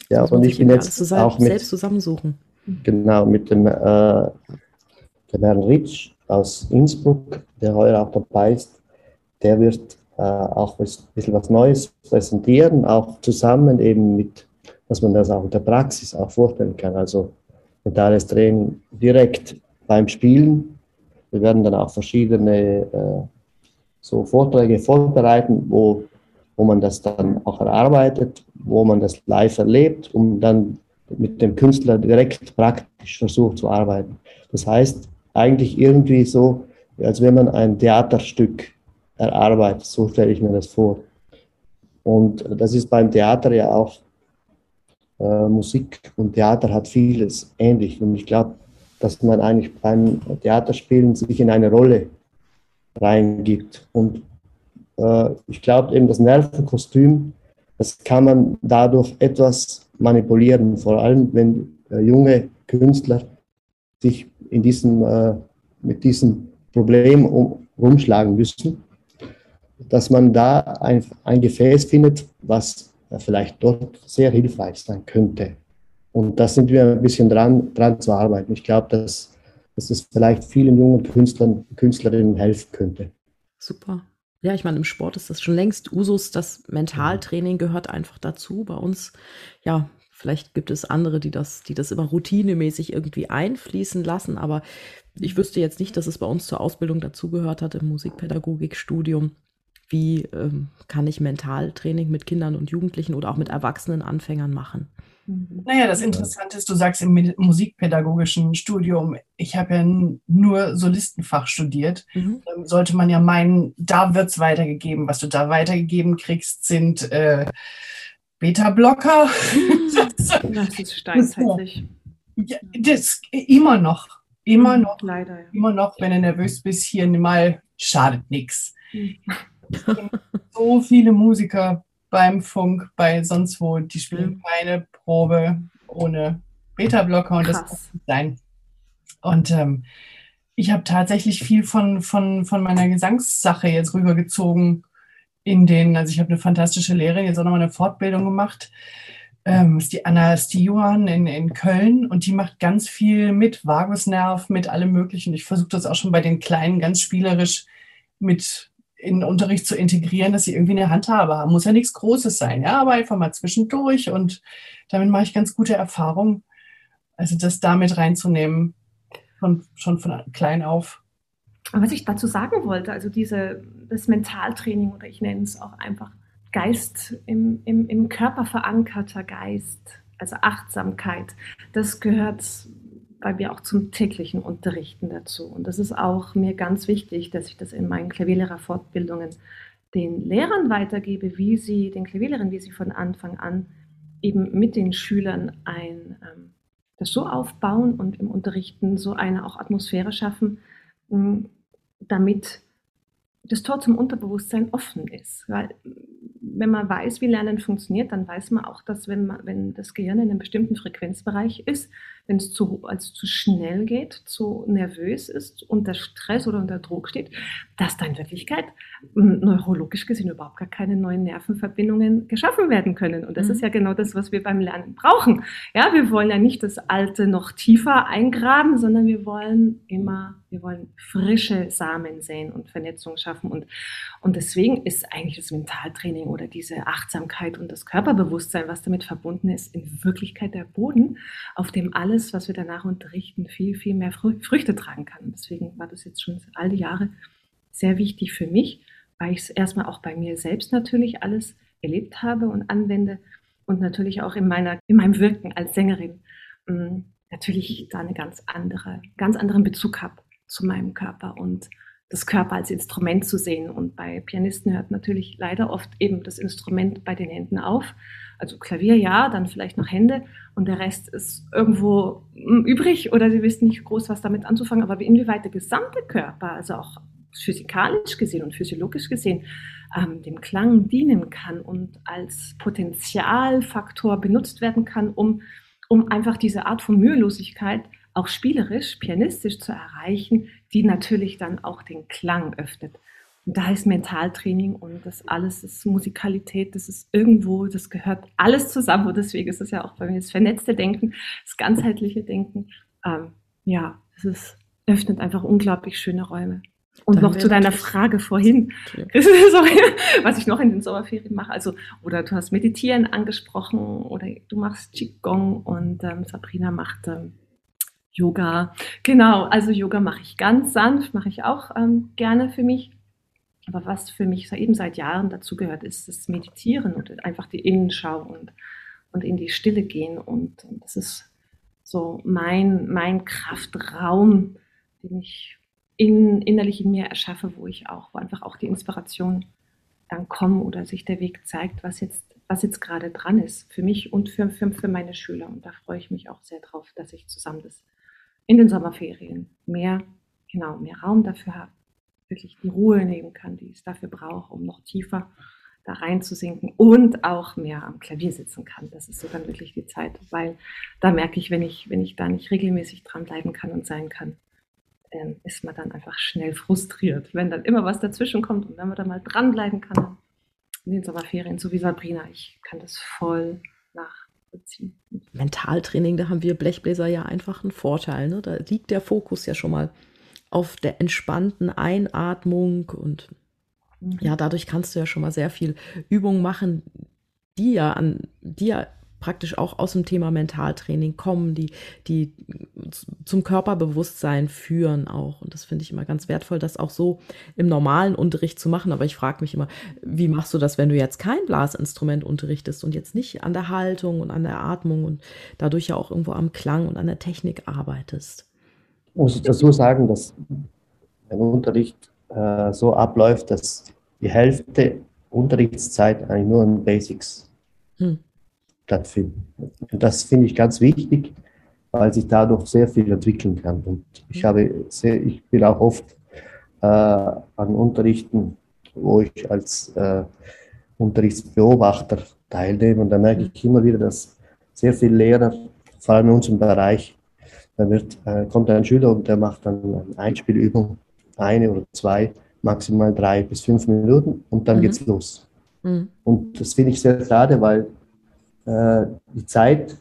Ja, und ich bin jetzt auch mit, selbst zusammensuchen. Genau, mit dem, äh, dem Herrn Ritsch aus Innsbruck, der heuer auch dabei ist. Der wird äh, auch ein bisschen was Neues präsentieren, auch zusammen eben mit, dass man das auch in der Praxis auch vorstellen kann. Also mentales Training direkt beim Spielen. Wir werden dann auch verschiedene äh, so Vorträge vorbereiten, wo, wo man das dann auch erarbeitet, wo man das live erlebt, um dann mit dem Künstler direkt praktisch versucht zu arbeiten. Das heißt, eigentlich irgendwie so, als wenn man ein Theaterstück erarbeitet, so stelle ich mir das vor. Und das ist beim Theater ja auch, äh, Musik und Theater hat vieles ähnlich. Und ich glaube, dass man eigentlich beim Theaterspielen sich in eine Rolle reingibt. Und äh, ich glaube eben, das Nervenkostüm, das kann man dadurch etwas manipulieren, vor allem wenn äh, junge Künstler sich in diesem, äh, mit diesem Problem um, rumschlagen müssen, dass man da ein, ein Gefäß findet, was äh, vielleicht dort sehr hilfreich sein könnte. Und da sind wir ein bisschen dran, dran zu arbeiten. Ich glaube, dass, dass es vielleicht vielen jungen Künstlern, Künstlerinnen helfen könnte. Super. Ja, ich meine, im Sport ist das schon längst Usus. Das Mentaltraining gehört einfach dazu. Bei uns, ja, vielleicht gibt es andere, die das, die das immer routinemäßig irgendwie einfließen lassen. Aber ich wüsste jetzt nicht, dass es bei uns zur Ausbildung dazugehört hat im Musikpädagogikstudium. wie ähm, kann ich Mentaltraining mit Kindern und Jugendlichen oder auch mit erwachsenen Anfängern machen. Mhm. Naja, das Interessante ist, du sagst im musikpädagogischen Studium, ich habe ja nur Solistenfach studiert, mhm. sollte man ja meinen, da wird es weitergegeben. Was du da weitergegeben kriegst, sind äh, Beta-Blocker. das ist steinzeitlich. Ja, das immer noch. Immer mhm, noch. Leider, ja. Immer noch, wenn du nervös bist, hier mal schadet nichts. Mhm. So viele Musiker beim Funk, bei sonst wo, die spielen mhm. keine Probe ohne Beta-Blocker und Krass. das muss sein. Und ähm, ich habe tatsächlich viel von, von, von meiner Gesangssache jetzt rübergezogen in den, also ich habe eine fantastische Lehrerin, jetzt auch nochmal eine Fortbildung gemacht. Ähm, ist die Anna Stijuan in, in Köln und die macht ganz viel mit Vagusnerv, mit allem Möglichen. Ich versuche das auch schon bei den Kleinen ganz spielerisch mit in den Unterricht zu integrieren, dass sie irgendwie eine Handhabe haben. Muss ja nichts Großes sein, ja, aber einfach mal zwischendurch und damit mache ich ganz gute Erfahrungen. Also das damit reinzunehmen, von, schon von klein auf. Was ich dazu sagen wollte, also diese, das Mentaltraining oder ich nenne es auch einfach Geist im, im, im Körper verankerter Geist, also Achtsamkeit, das gehört bei mir auch zum täglichen Unterrichten dazu. Und das ist auch mir ganz wichtig, dass ich das in meinen Klavierlehrerfortbildungen den Lehrern weitergebe, wie sie, den Klavierlehrern, wie sie von Anfang an eben mit den Schülern ein, ähm, das so aufbauen und im Unterrichten so eine auch Atmosphäre schaffen, mh, damit das Tor zum Unterbewusstsein offen ist. Weil wenn man weiß, wie Lernen funktioniert, dann weiß man auch, dass wenn, man, wenn das Gehirn in einem bestimmten Frequenzbereich ist, wenn es zu, als zu schnell geht, zu nervös ist, unter Stress oder unter Druck steht, dass da in Wirklichkeit neurologisch gesehen überhaupt gar keine neuen Nervenverbindungen geschaffen werden können. Und das mhm. ist ja genau das, was wir beim Lernen brauchen. Ja, wir wollen ja nicht das Alte noch tiefer eingraben, sondern wir wollen immer, wir wollen frische Samen säen und Vernetzung schaffen. Und, und deswegen ist eigentlich das Mentaltraining oder diese Achtsamkeit und das Körperbewusstsein, was damit verbunden ist, in Wirklichkeit der Boden, auf dem alles alles, was wir danach unterrichten, viel, viel mehr Früchte tragen kann. Deswegen war das jetzt schon all die Jahre sehr wichtig für mich, weil ich es erstmal auch bei mir selbst natürlich alles erlebt habe und anwende und natürlich auch in, meiner, in meinem Wirken als Sängerin ähm, natürlich da eine ganz andere, ganz anderen Bezug habe zu meinem Körper und das Körper als Instrument zu sehen. Und bei Pianisten hört natürlich leider oft eben das Instrument bei den Händen auf. Also Klavier ja, dann vielleicht noch Hände und der Rest ist irgendwo hm, übrig oder sie wissen nicht groß was damit anzufangen. Aber inwieweit der gesamte Körper, also auch physikalisch gesehen und physiologisch gesehen, ähm, dem Klang dienen kann und als Potenzialfaktor benutzt werden kann, um, um einfach diese Art von Mühelosigkeit auch spielerisch, pianistisch zu erreichen, die natürlich dann auch den Klang öffnet. Und da ist Mentaltraining und das alles ist Musikalität, das ist irgendwo, das gehört alles zusammen. Und deswegen ist es ja auch bei mir das vernetzte Denken, das ganzheitliche Denken. Ähm, ja, es öffnet einfach unglaublich schöne Räume. Und Dann noch zu deiner Frage vorhin, was ich noch in den Sommerferien mache. Also, oder du hast Meditieren angesprochen oder du machst Qigong und ähm, Sabrina macht ähm, Yoga. Genau, also Yoga mache ich ganz sanft, mache ich auch ähm, gerne für mich. Aber was für mich eben seit Jahren dazu gehört, ist das Meditieren und einfach die Innenschau und, und in die Stille gehen. Und, und das ist so mein, mein Kraftraum, den ich in, innerlich in mir erschaffe, wo ich auch, wo einfach auch die Inspiration dann kommt oder sich der Weg zeigt, was jetzt, was jetzt gerade dran ist für mich und für, für, für meine Schüler. Und da freue ich mich auch sehr drauf, dass ich zusammen das in den Sommerferien mehr, genau, mehr Raum dafür habe, wirklich die Ruhe nehmen kann, die es dafür braucht, um noch tiefer da reinzusinken und auch mehr am Klavier sitzen kann. Das ist so dann wirklich die Zeit, weil da merke ich, wenn ich, wenn ich da nicht regelmäßig dranbleiben kann und sein kann, dann ist man dann einfach schnell frustriert, wenn dann immer was dazwischen kommt und wenn man da mal dranbleiben kann in den Sommerferien, so wie Sabrina, ich kann das voll nach beziehen. Mentaltraining, da haben wir Blechbläser ja einfach einen Vorteil. Ne? Da liegt der Fokus ja schon mal auf der entspannten Einatmung und mhm. ja, dadurch kannst du ja schon mal sehr viel Übung machen, die ja an, die ja praktisch auch aus dem Thema Mentaltraining kommen, die, die zum Körperbewusstsein führen auch. Und das finde ich immer ganz wertvoll, das auch so im normalen Unterricht zu machen. Aber ich frage mich immer, wie machst du das, wenn du jetzt kein Blasinstrument unterrichtest und jetzt nicht an der Haltung und an der Atmung und dadurch ja auch irgendwo am Klang und an der Technik arbeitest? Muss ich dazu sagen, dass mein Unterricht äh, so abläuft, dass die Hälfte Unterrichtszeit eigentlich nur in Basics hm. Stattfinden. Und das finde ich ganz wichtig, weil sich dadurch sehr viel entwickeln kann. Und ich, habe sehr, ich bin auch oft äh, an Unterrichten, wo ich als äh, Unterrichtsbeobachter teilnehme. Und da merke ich immer wieder, dass sehr viele Lehrer, vor allem in unserem Bereich, da wird, äh, kommt ein Schüler und der macht dann eine Einspielübung, eine oder zwei, maximal drei bis fünf Minuten und dann mhm. geht's los. Mhm. Und das finde ich sehr schade, weil die Zeit,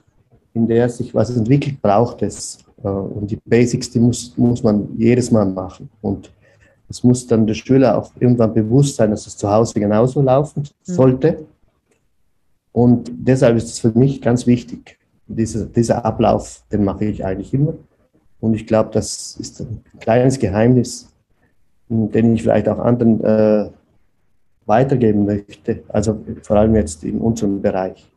in der sich was entwickelt, braucht es. Äh, und die Basics, die muss, muss man jedes Mal machen. Und es muss dann der Schüler auch irgendwann bewusst sein, dass es zu Hause genauso laufen mhm. sollte. Und deshalb ist es für mich ganz wichtig. Dieser, dieser Ablauf, den mache ich eigentlich immer. Und ich glaube, das ist ein kleines Geheimnis, den ich vielleicht auch anderen äh, weitergeben möchte, also vor allem jetzt in unserem Bereich.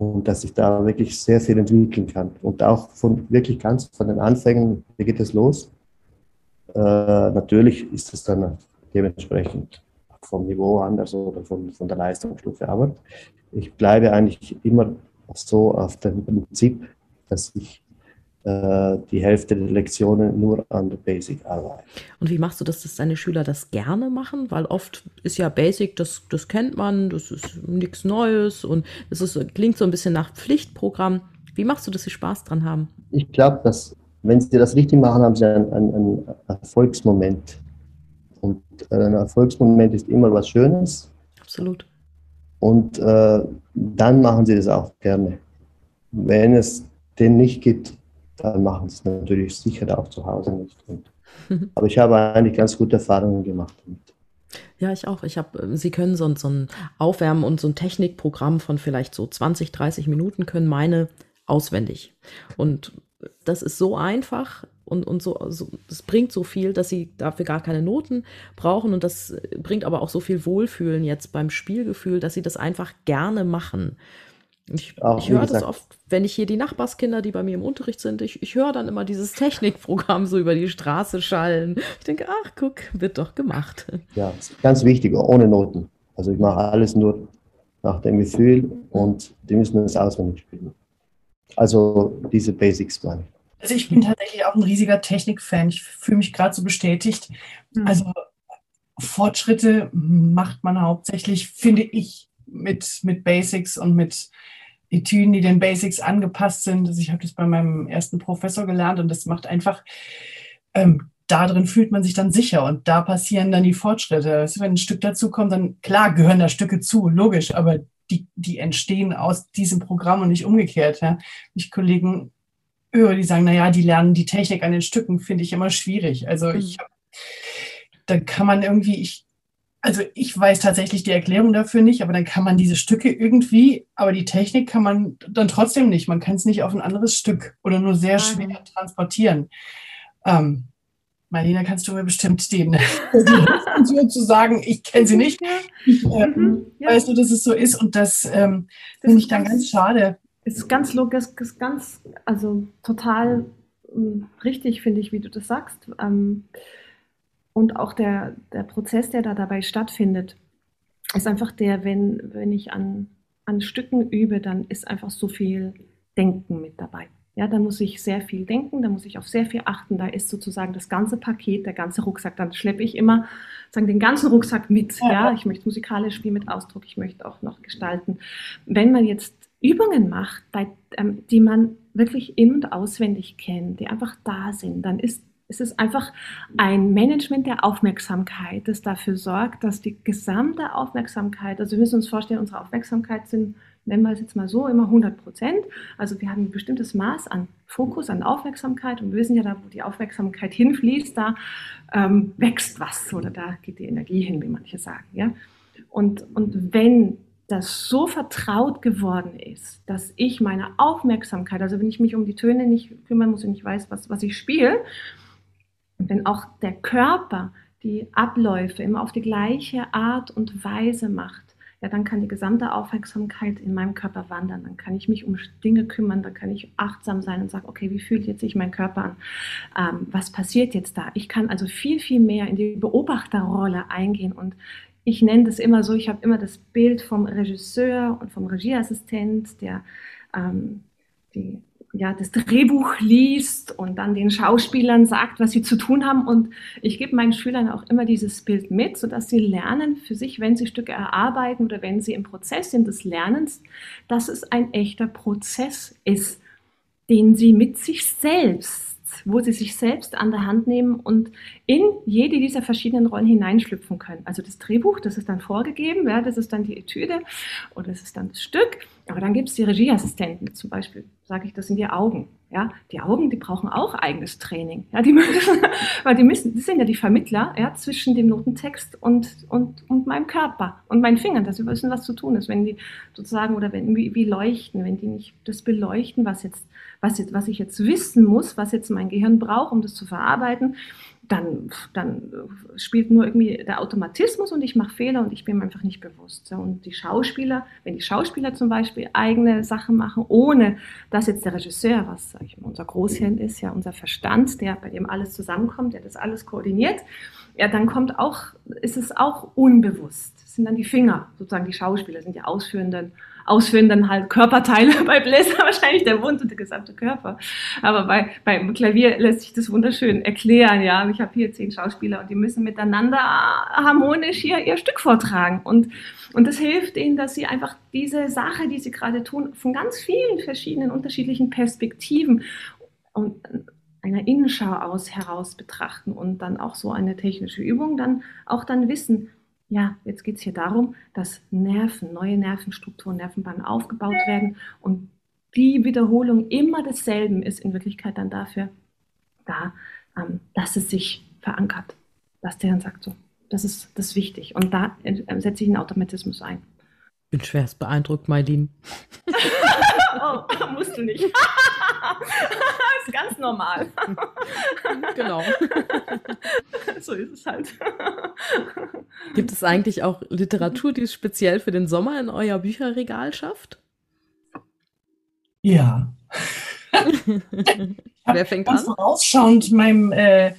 Und dass ich da wirklich sehr viel entwickeln kann. Und auch von wirklich ganz von den Anfängen, wie geht es los? Äh, natürlich ist es dann dementsprechend vom Niveau anders oder von, von der Leistungsstufe. Aber ich bleibe eigentlich immer so auf dem Prinzip, dass ich die Hälfte der Lektionen nur an der Basic arbeiten. Und wie machst du das, dass deine Schüler das gerne machen? Weil oft ist ja Basic, das, das kennt man, das ist nichts Neues und es ist, klingt so ein bisschen nach Pflichtprogramm. Wie machst du, dass sie Spaß dran haben? Ich glaube, dass wenn sie das richtig machen, haben sie einen, einen Erfolgsmoment. Und ein Erfolgsmoment ist immer was Schönes. Absolut. Und äh, dann machen sie das auch gerne. Wenn es den nicht gibt, dann machen sie es natürlich sicher auch zu Hause nicht. Und, aber ich habe eigentlich ganz gute Erfahrungen gemacht damit. Ja, ich auch. Ich habe, äh, Sie können so, so ein Aufwärmen und so ein Technikprogramm von vielleicht so 20, 30 Minuten können meine auswendig. Und das ist so einfach und, und so, so, das bringt so viel, dass sie dafür gar keine Noten brauchen und das bringt aber auch so viel Wohlfühlen jetzt beim Spielgefühl, dass sie das einfach gerne machen. Ich, ich höre das oft, wenn ich hier die Nachbarskinder, die bei mir im Unterricht sind, ich, ich höre dann immer dieses Technikprogramm so über die Straße schallen. Ich denke, ach, guck, wird doch gemacht. Ja, ganz wichtig, ohne Noten. Also ich mache alles nur nach dem Gefühl und die müssen das auswendig spielen. Also diese Basics meine ich. Also ich bin tatsächlich auch ein riesiger Technik-Fan. Ich fühle mich gerade so bestätigt. Mhm. Also Fortschritte macht man hauptsächlich, finde ich, mit, mit Basics und mit Etüden, die den Basics angepasst sind. Also ich habe das bei meinem ersten Professor gelernt und das macht einfach, ähm, da drin fühlt man sich dann sicher und da passieren dann die Fortschritte. Also wenn ein Stück dazu kommt, dann klar gehören da Stücke zu, logisch, aber die, die entstehen aus diesem Programm und nicht umgekehrt. Ja. Ich Kollegen höre, die sagen, naja, die lernen die Technik an den Stücken, finde ich immer schwierig. Also ich, mhm. da kann man irgendwie, ich, also ich weiß tatsächlich die Erklärung dafür nicht, aber dann kann man diese Stücke irgendwie, aber die Technik kann man dann trotzdem nicht. Man kann es nicht auf ein anderes Stück oder nur sehr schwer transportieren. Ähm, Marlena, kannst du mir bestimmt den zu sagen, ich kenne sie nicht. Ich, äh, mhm, ja. Weißt du, dass es so ist und das, ähm, das finde ich dann ganz schade. Ist ganz logisch, ist ganz, also total ähm, richtig, finde ich, wie du das sagst. Ähm, und auch der, der Prozess, der da dabei stattfindet, ist einfach der, wenn, wenn ich an, an Stücken übe, dann ist einfach so viel Denken mit dabei. Ja, da muss ich sehr viel denken, da muss ich auf sehr viel achten. Da ist sozusagen das ganze Paket, der ganze Rucksack. Dann schleppe ich immer sagen, den ganzen Rucksack mit. Ja. ich möchte musikalisch spielen mit Ausdruck, ich möchte auch noch gestalten. Wenn man jetzt Übungen macht, bei, ähm, die man wirklich in- und auswendig kennt, die einfach da sind, dann ist es ist einfach ein Management der Aufmerksamkeit, das dafür sorgt, dass die gesamte Aufmerksamkeit, also wir müssen uns vorstellen, unsere Aufmerksamkeit sind, nennen wir es jetzt mal so, immer 100 Prozent. Also wir haben ein bestimmtes Maß an Fokus, an Aufmerksamkeit und wir wissen ja, da wo die Aufmerksamkeit hinfließt, da ähm, wächst was oder da geht die Energie hin, wie manche sagen. Ja? Und, und wenn das so vertraut geworden ist, dass ich meine Aufmerksamkeit, also wenn ich mich um die Töne nicht kümmern muss und ich weiß, was, was ich spiele, wenn auch der Körper die Abläufe immer auf die gleiche Art und Weise macht, ja, dann kann die gesamte Aufmerksamkeit in meinem Körper wandern. Dann kann ich mich um Dinge kümmern, dann kann ich achtsam sein und sagen, okay, wie fühlt jetzt sich mein Körper an? Ähm, was passiert jetzt da? Ich kann also viel, viel mehr in die Beobachterrolle eingehen und ich nenne das immer so, ich habe immer das Bild vom Regisseur und vom Regieassistent, der ähm, die, ja, das Drehbuch liest und dann den Schauspielern sagt, was sie zu tun haben. Und ich gebe meinen Schülern auch immer dieses Bild mit, sodass sie lernen für sich, wenn sie Stücke erarbeiten oder wenn sie im Prozess sind des Lernens, dass es ein echter Prozess ist, den sie mit sich selbst wo sie sich selbst an der Hand nehmen und in jede dieser verschiedenen Rollen hineinschlüpfen können. Also das Drehbuch, das ist dann vorgegeben, ja, das ist dann die Etüde oder das ist dann das Stück. Aber dann gibt es die Regieassistenten, zum Beispiel sage ich, das sind die Augen. Ja, die Augen, die brauchen auch eigenes Training. Ja, die müssen, weil die müssen, die sind ja die Vermittler ja, zwischen dem Notentext und, und, und meinem Körper und meinen Fingern, dass sie wissen, was zu tun ist. Wenn die sozusagen oder wenn, wie, wie leuchten, wenn die nicht das beleuchten, was jetzt was, jetzt, was ich jetzt wissen muss, was jetzt mein Gehirn braucht, um das zu verarbeiten, dann, dann spielt nur irgendwie der Automatismus und ich mache Fehler und ich bin mir einfach nicht bewusst. Und die Schauspieler, wenn die Schauspieler zum Beispiel eigene Sachen machen, ohne dass jetzt der Regisseur, was sag ich mal, unser Großhirn ist, ja unser Verstand, der bei dem alles zusammenkommt, der das alles koordiniert, ja, dann kommt auch, ist es auch unbewusst. Das sind dann die Finger, sozusagen die Schauspieler, sind die ausführenden ausführen dann halt Körperteile bei Bläser wahrscheinlich der Mund und der gesamte Körper. Aber bei, beim Klavier lässt sich das wunderschön erklären. Ja, ich habe hier zehn Schauspieler und die müssen miteinander harmonisch hier ihr Stück vortragen. Und, und das hilft ihnen, dass sie einfach diese Sache, die sie gerade tun, von ganz vielen verschiedenen unterschiedlichen Perspektiven und einer Innenschau aus heraus betrachten und dann auch so eine technische Übung dann auch dann wissen, ja, jetzt geht es hier darum, dass Nerven, neue Nervenstrukturen, Nervenbahnen aufgebaut werden und die Wiederholung immer desselben ist in Wirklichkeit dann dafür da, ähm, dass es sich verankert. Dass der dann sagt, so, das ist das ist wichtig. Und da äh, setze ich einen Automatismus ein. Ich bin schwerst beeindruckt, Mailin. oh, musst du nicht. ist ganz normal. genau. so ist es halt. Gibt es eigentlich auch Literatur, die es speziell für den Sommer in euer Bücherregal schafft? Ja. Wer fängt ganz an? vorausschauend meinem, äh,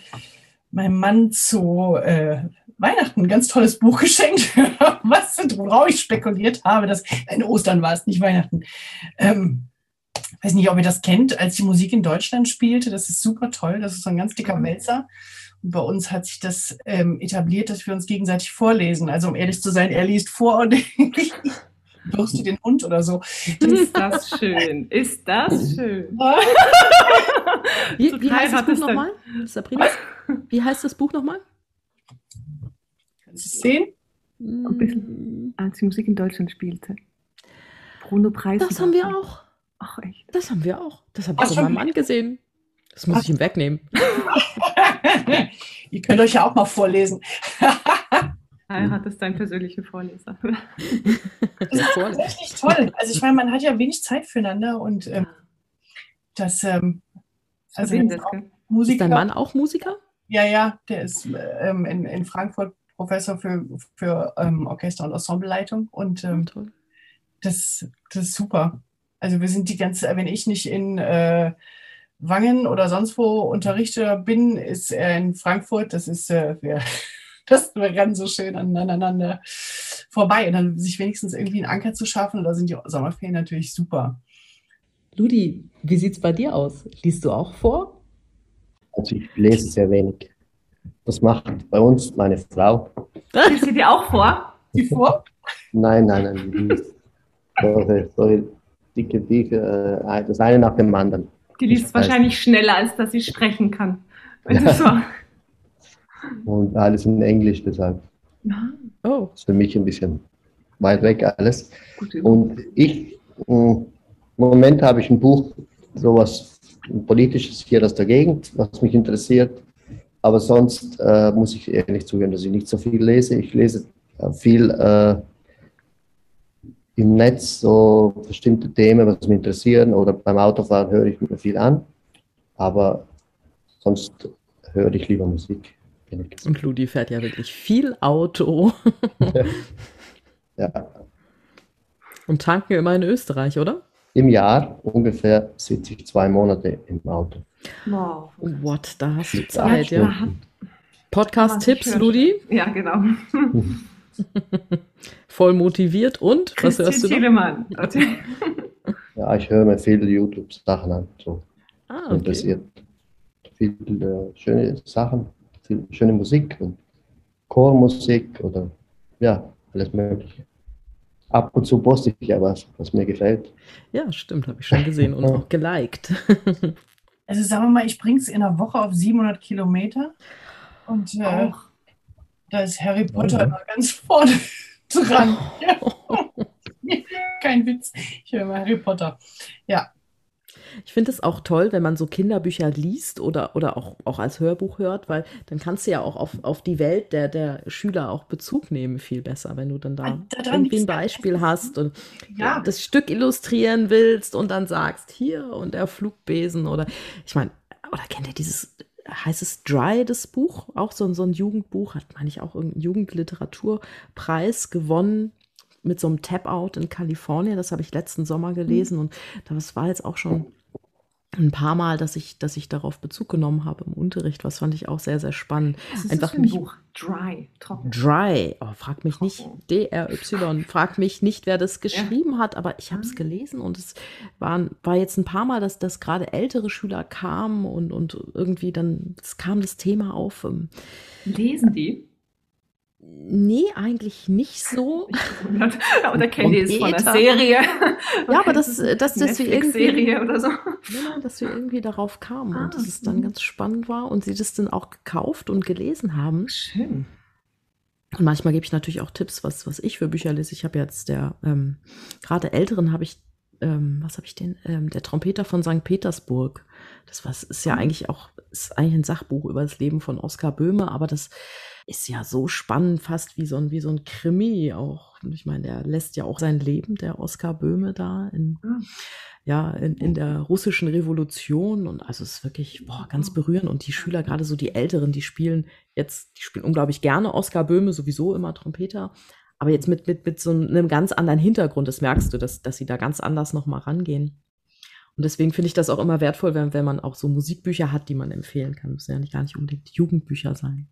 meinem Mann zu äh, Weihnachten ein ganz tolles Buch geschenkt, was worauf ich spekuliert habe, dass in Ostern war es, nicht Weihnachten. Ähm, weiß nicht, ob ihr das kennt, als die Musik in Deutschland spielte. Das ist super toll. Das ist so ein ganz dicker mhm. Wälzer. Und bei uns hat sich das ähm, etabliert, dass wir uns gegenseitig vorlesen. Also um ehrlich zu sein, er liest vor und ich durste den Hund oder so. Ist das schön? Ist das schön? wie, wie heißt das nochmal? Sabrina? Wie heißt das Buch nochmal? Kannst du es sehen? Ein bisschen, als die Musik in Deutschland spielte. Bruno Preis. Das haben wir auch. Ach, echt? Das haben wir auch. Das habe ich von meinem Mann gesehen. Das muss Ach. ich ihm wegnehmen. Ihr könnt euch ja auch mal vorlesen. Heirat ist dein persönlicher Vorleser. das ist tatsächlich toll. Also ich meine, man hat ja wenig Zeit füreinander und ähm, das, ähm, also das Musiker. Ist dein Mann auch Musiker? Ja, ja, der ist ähm, in, in Frankfurt Professor für, für ähm, Orchester- und Ensembleleitung und ähm, oh, das, das ist super. Also wir sind die ganze, wenn ich nicht in äh, Wangen oder sonst wo unterrichte bin, ist er in Frankfurt. Das ist, äh, wir, das wir rennen so schön aneinander vorbei. Und dann sich wenigstens irgendwie einen Anker zu schaffen, da sind die Sommerferien natürlich super. Ludi, wie sieht es bei dir aus? Liest du auch vor? Also ich lese sehr wenig. Das macht bei uns meine Frau. Liest sie dir auch vor? Die vor? Nein, nein, nein. Solche, solche dicke Bücher, äh, das eine nach dem anderen. Die liest wahrscheinlich schneller, als dass sie sprechen kann. So. Und alles in Englisch deshalb. Oh. Das ist für mich ein bisschen weit weg alles. Und ich, im Moment habe ich ein Buch, sowas ein politisches hier aus der Gegend, was mich interessiert. Aber sonst äh, muss ich ehrlich zugeben, dass ich nicht so viel lese. Ich lese äh, viel äh, im Netz so bestimmte Themen, was mich interessieren, oder beim Autofahren höre ich mir viel an, aber sonst höre ich lieber Musik. Und Ludi fährt ja wirklich viel Auto. ja. Und tanken immer in Österreich, oder? Im Jahr ungefähr sitze ich zwei Monate im Auto. Wow. Oh, what, da hast du Zeit, ja. Podcast-Tipps, Ludi? Ja, genau. Voll motiviert und was hörst du Thielemann. ja, ich höre mir viele YouTube-Sachen an. So. Ah, okay. Interessiert. Viele schöne Sachen, viel schöne Musik und Chormusik oder ja, alles Mögliche. Ab und zu poste ich ja was, was mir gefällt. Ja, stimmt, habe ich schon gesehen und auch geliked. also sagen wir mal, ich bringe es in einer Woche auf 700 Kilometer und äh, auch da ist Harry Potter immer ganz vorne dran. Kein Witz. Ich höre mal Harry Potter. Ja. Ich finde es auch toll, wenn man so Kinderbücher liest oder, oder auch, auch als Hörbuch hört, weil dann kannst du ja auch auf, auf die Welt der, der Schüler auch Bezug nehmen, viel besser, wenn du dann da, da irgendwie ein Beispiel hast und ja. das Stück illustrieren willst und dann sagst, hier und der Flugbesen oder ich meine, oder kennt ihr dieses heißt es Dry, das Buch, auch so, so ein Jugendbuch, hat, meine ich, auch irgendeinen Jugendliteraturpreis gewonnen mit so einem Tap-Out in Kalifornien. Das habe ich letzten Sommer gelesen und das war jetzt auch schon ein paar Mal, dass ich, dass ich darauf Bezug genommen habe im Unterricht. Was fand ich auch sehr, sehr spannend. Was ist Einfach das mich, Buch? Dry, trocken. Dry. Oh, frag mich nicht, D-R-Y. Frag mich nicht, wer das geschrieben ja. hat, aber ich habe es ah. gelesen und es war, war jetzt ein paar Mal, dass, dass gerade ältere Schüler kamen und, und irgendwie dann es kam das Thema auf. Lesen die? Nee, eigentlich nicht so. oder kennen die es von der Serie? Ja, aber das, dass, dass wir irgendwie, Serie oder so. Genau, dass wir irgendwie darauf kamen ah, und dass es dann mhm. ganz spannend war und sie das dann auch gekauft und gelesen haben. Schön. Und manchmal gebe ich natürlich auch Tipps, was, was ich für Bücher lese. Ich habe jetzt der, ähm, gerade Älteren habe ich, ähm, was habe ich denn? Ähm, der Trompeter von St. Petersburg. Das was, ist ja ah. eigentlich auch, ist eigentlich ein Sachbuch über das Leben von Oskar Böhme, aber das ist ja so spannend, fast wie so ein, wie so ein Krimi auch. Ich meine, der lässt ja auch sein Leben, der Oskar Böhme da in, mhm. ja, in, in der russischen Revolution. Und also es ist wirklich boah, ganz berührend. Und die Schüler, gerade so die Älteren, die spielen jetzt, die spielen unglaublich gerne Oskar Böhme, sowieso immer Trompeter. Aber jetzt mit, mit, mit so einem ganz anderen Hintergrund, das merkst du, dass, dass sie da ganz anders nochmal rangehen. Und deswegen finde ich das auch immer wertvoll, wenn, wenn man auch so Musikbücher hat, die man empfehlen kann. Müssen ja nicht gar nicht unbedingt Jugendbücher sein.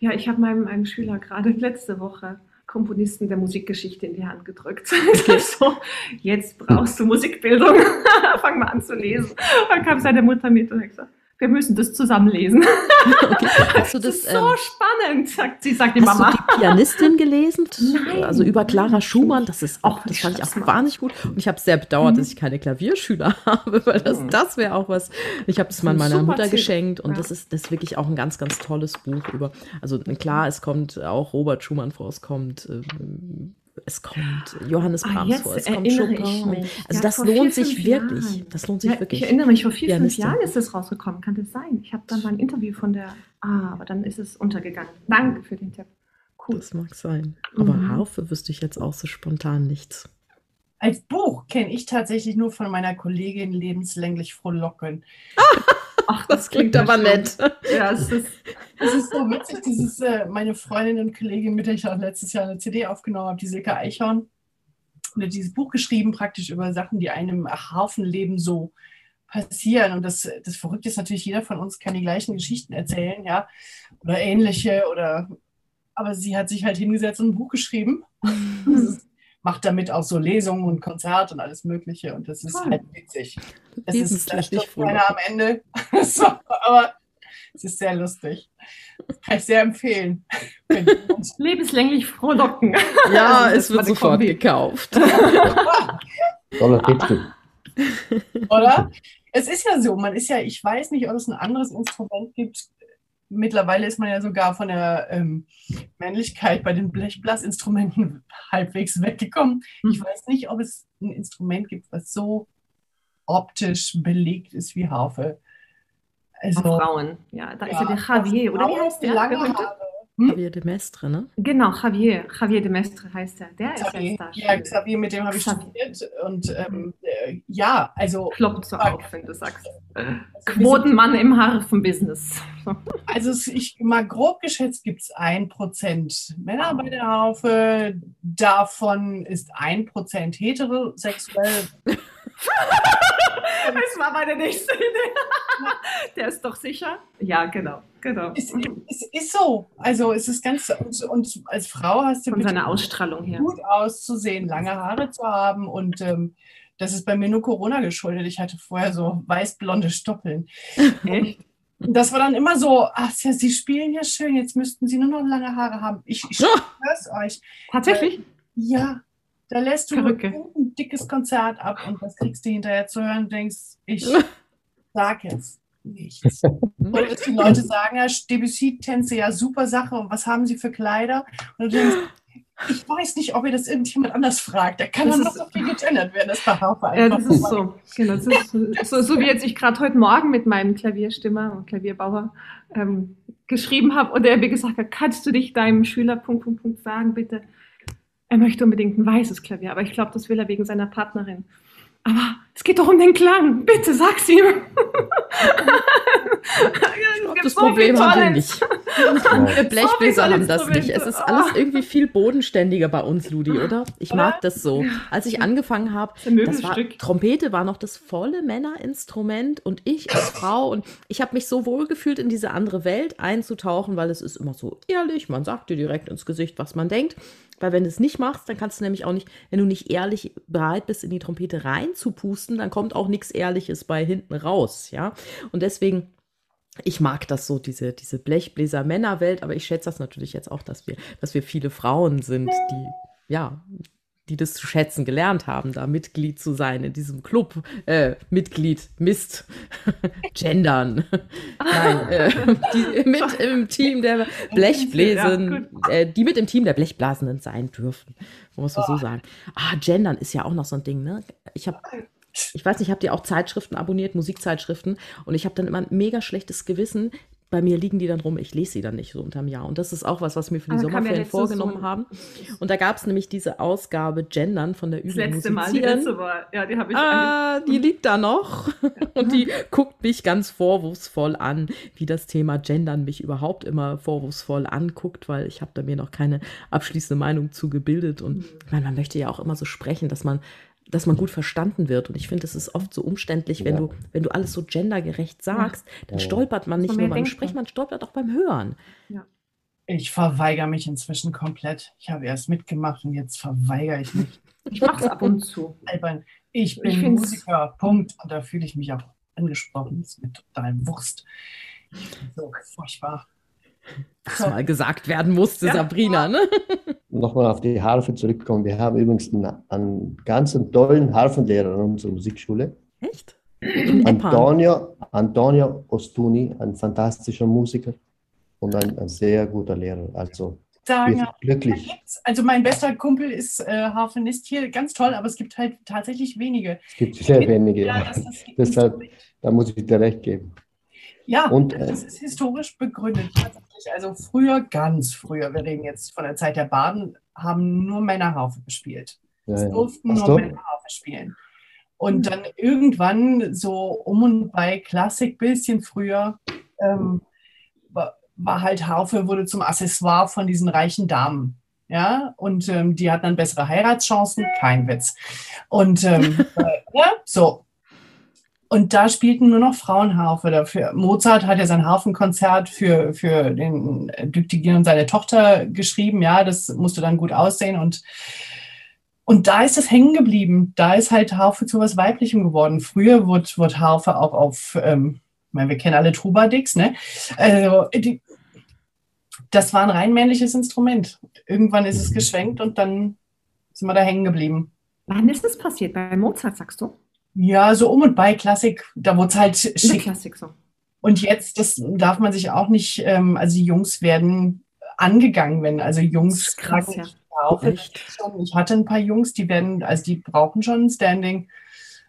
Ja, ich habe meinem, meinem Schüler gerade letzte Woche Komponisten der Musikgeschichte in die Hand gedrückt. Okay. so, jetzt brauchst du Musikbildung. Fang mal an zu lesen. Dann kam seine Mutter mit und hat gesagt, wir müssen das zusammen lesen. Okay. Hast du das, das ist so ähm, spannend, sagt sie, sagt die hast Mama. Hast du die Pianistin gelesen? Nein. Also über Clara Schumann, das ist auch, das fand ich auch wahnsinnig gut. Und ich habe sehr bedauert, mhm. dass ich keine Klavierschüler habe, weil das, mhm. das wäre auch was. Ich habe es mal meiner Mutter Tipp. geschenkt und ja. das ist das ist wirklich auch ein ganz, ganz tolles Buch über. Also klar, es kommt auch Robert Schumann vor, es kommt ähm, es kommt Johannes ah, Brahms vor, es kommt Chopin. Also ja, das lohnt vier, sich wirklich. Jahren. Das lohnt sich ja, wirklich. Ich erinnere mich, vor vier, Pianistin. fünf Jahren ist es rausgekommen. Kann das sein? Ich habe dann mal ein Interview von der, ah, aber dann ist es untergegangen. Danke für den Tipp. Cool. Das mag sein. Aber mhm. Harfe wüsste ich jetzt auch so spontan nichts. Als Buch kenne ich tatsächlich nur von meiner Kollegin Lebenslänglich Frohlocken. Ach, das, klingt aber nett. Ja, es ist, es ist so witzig. Dieses, äh, meine Freundin und Kollegin, mit der ich auch letztes Jahr eine CD aufgenommen habe, die Silke Eichhorn, und hat dieses Buch geschrieben, praktisch über Sachen, die einem Hafenleben so passieren. Und das, das Verrückte ist natürlich, jeder von uns kann die gleichen Geschichten erzählen, ja, oder ähnliche, oder aber sie hat sich halt hingesetzt und ein Buch geschrieben. Das ist macht damit auch so Lesungen und Konzerte und alles Mögliche. Und das ist Toll. halt witzig. Es ist nicht einer am Ende. so, aber es ist sehr lustig. Das kann ich sehr empfehlen. Lebenslänglich frohlocken. Ja, also, es wird sofort Kombi. gekauft. Toller Titel. Oder? Es ist ja so, man ist ja, ich weiß nicht, ob es ein anderes Instrument gibt, mittlerweile ist man ja sogar von der ähm, Männlichkeit bei den Blechblasinstrumenten halbwegs weggekommen. Hm. Ich weiß nicht, ob es ein Instrument gibt, was so optisch belegt ist wie Harfe. Also, Frauen, ja, da ja, ist ja der Javier, oder wie heißt der? Lange Haare. Hm? Javier de Mestre, ne? Genau, Javier. Javier de Mestre heißt er. Der Xavier, ist jetzt da. Ja, Xavier, mit dem habe ich studiert. Und ähm, äh, ja, also. Kloppt so auf, wenn du sagst. Also Quotenmann im Harfenbusiness. Also ich mal grob geschätzt gibt es ein Prozent Männer bei der Harfe. Davon ist ein Prozent heterosexuell. Das war meine nächste Idee. Der ist doch sicher. Ja, genau. genau. Es, es ist so. Also es ist ganz, und, und als Frau hast du Von seiner Ausstrahlung her. gut auszusehen, lange Haare zu haben und ähm, das ist bei mir nur Corona geschuldet. Ich hatte vorher so weißblonde Stoppeln. Echt? Das war dann immer so, ach ja, Sie spielen ja schön, jetzt müssten Sie nur noch lange Haare haben. Ich, ich schwör's euch. Tatsächlich? Äh, ja, da lässt du ein dickes Konzert ab und was kriegst du hinterher zu hören und denkst, ich sag jetzt nichts. Und die Leute sagen ja, Debussy-Tänze, ja, super Sache und was haben sie für Kleider? Und du denkst, ich weiß nicht, ob ihr das irgendjemand anders fragt. Da kann das dann noch so viel gegendert werden, das Verhaufe einfach. Ja, das ist so. Genau, das ist so, so, wie jetzt ich gerade heute Morgen mit meinem Klavierstimmer und Klavierbauer ähm, geschrieben habe und er mir gesagt hat, kannst du dich deinem Schüler Punkt, Punkt, Punkt sagen, bitte? er möchte unbedingt ein weißes Klavier, aber ich glaube, das will er wegen seiner Partnerin. Aber es geht doch um den Klang. Bitte sag's ihm. glaub, das so Problem haben wir nicht. Wir Blechbläser so haben das nicht. Es ist alles irgendwie viel bodenständiger bei uns, Ludi, oder? Ich mag das so. Als ich angefangen habe, das war, Trompete war noch das volle Männerinstrument und ich als Frau und ich habe mich so wohl gefühlt, in diese andere Welt einzutauchen, weil es ist immer so ehrlich. Man sagt dir direkt ins Gesicht, was man denkt. Weil wenn du es nicht machst, dann kannst du nämlich auch nicht, wenn du nicht ehrlich bereit bist, in die Trompete reinzupusten, dann kommt auch nichts Ehrliches bei hinten raus, ja. Und deswegen ich mag das so, diese, diese Blechbläser-Männerwelt, aber ich schätze das natürlich jetzt auch, dass wir, dass wir viele Frauen sind, die, ja, die das zu schätzen gelernt haben, da Mitglied zu sein in diesem Club. Äh, Mitglied, Mist, Gendern. Nein, äh, die mit im Team der Blechbläsen, äh, die mit im Team der Blechblasenden sein dürfen. Muss man so sagen. Ah, Gendern ist ja auch noch so ein Ding, ne? Ich habe ich weiß nicht, habt ihr auch Zeitschriften abonniert, Musikzeitschriften? Und ich habe dann immer ein mega schlechtes Gewissen, bei mir liegen die dann rum, ich lese sie dann nicht so unterm Jahr. Und das ist auch was, was wir für die Sommerferien ja vorgenommen so haben. Und da gab es nämlich diese Ausgabe Gendern von der Übung. Das letzte Mal, die letzte war, ja, die habe ich. Ah, die liegt da noch. Und die guckt mich ganz vorwurfsvoll an, wie das Thema Gendern mich überhaupt immer vorwurfsvoll anguckt, weil ich habe da mir noch keine abschließende Meinung zu gebildet. Und mhm. meine, man möchte ja auch immer so sprechen, dass man dass man gut verstanden wird. Und ich finde, es ist oft so umständlich, wenn ja. du, wenn du alles so gendergerecht sagst, dann stolpert man nicht nur beim Sprechen, man stolpert auch beim Hören. Ja. Ich verweigere mich inzwischen komplett. Ich habe erst mitgemacht und jetzt verweigere ich mich. Ich mache es ab und zu. Albern. Ich bin ich Musiker, Punkt. Und da fühle ich mich auch angesprochen. Das ist mir total Wurst. So furchtbar. Was so. mal gesagt werden musste, ja. Sabrina, ne? Nochmal auf die Harfe zurückkommen. Wir haben übrigens einen, einen ganz tollen Harfenlehrer in unserer Musikschule. Echt? Antonio, Antonio Ostuni, ein fantastischer Musiker und ein, ein sehr guter Lehrer. Also sagen, glücklich. Also mein bester Kumpel ist äh, Harfenist hier, ganz toll, aber es gibt halt tatsächlich wenige. Es gibt sehr wenige, ja. Das, das Deshalb, da muss ich dir recht geben. Ja, und, äh, das ist historisch begründet. Also früher, ganz früher, wir reden jetzt von der Zeit der Baden, haben nur Männer Harfe gespielt. Es ja, durften nur so. Männer Harfe spielen. Und dann irgendwann so um und bei Klassik, bisschen früher, ähm, war, war, halt Harfe, wurde zum Accessoire von diesen reichen Damen. Ja, und ähm, die hatten dann bessere Heiratschancen, kein Witz. Und ähm, äh, ja, so, und da spielten nur noch Frauenharfe dafür. Mozart hat ja sein Harfenkonzert für, für den Düktigin und seine Tochter geschrieben. Ja, das musste dann gut aussehen. Und, und da ist es hängen geblieben. Da ist halt Harfe zu was Weiblichem geworden. Früher wurde, wurde Harfe auch auf, ähm, ich meine, wir kennen alle Trubadix, ne? Also, die, das war ein rein männliches Instrument. Irgendwann ist es mhm. geschwenkt und dann sind wir da hängen geblieben. Wann ist das passiert? Bei Mozart, sagst du? Ja, so um und bei Klassik, da wurde es halt schick. Klassik so. Und jetzt, das darf man sich auch nicht, ähm, also die Jungs werden angegangen, wenn also Jungs krass, ja. auf. Ich hatte ein paar Jungs, die werden, also die brauchen schon ein Standing.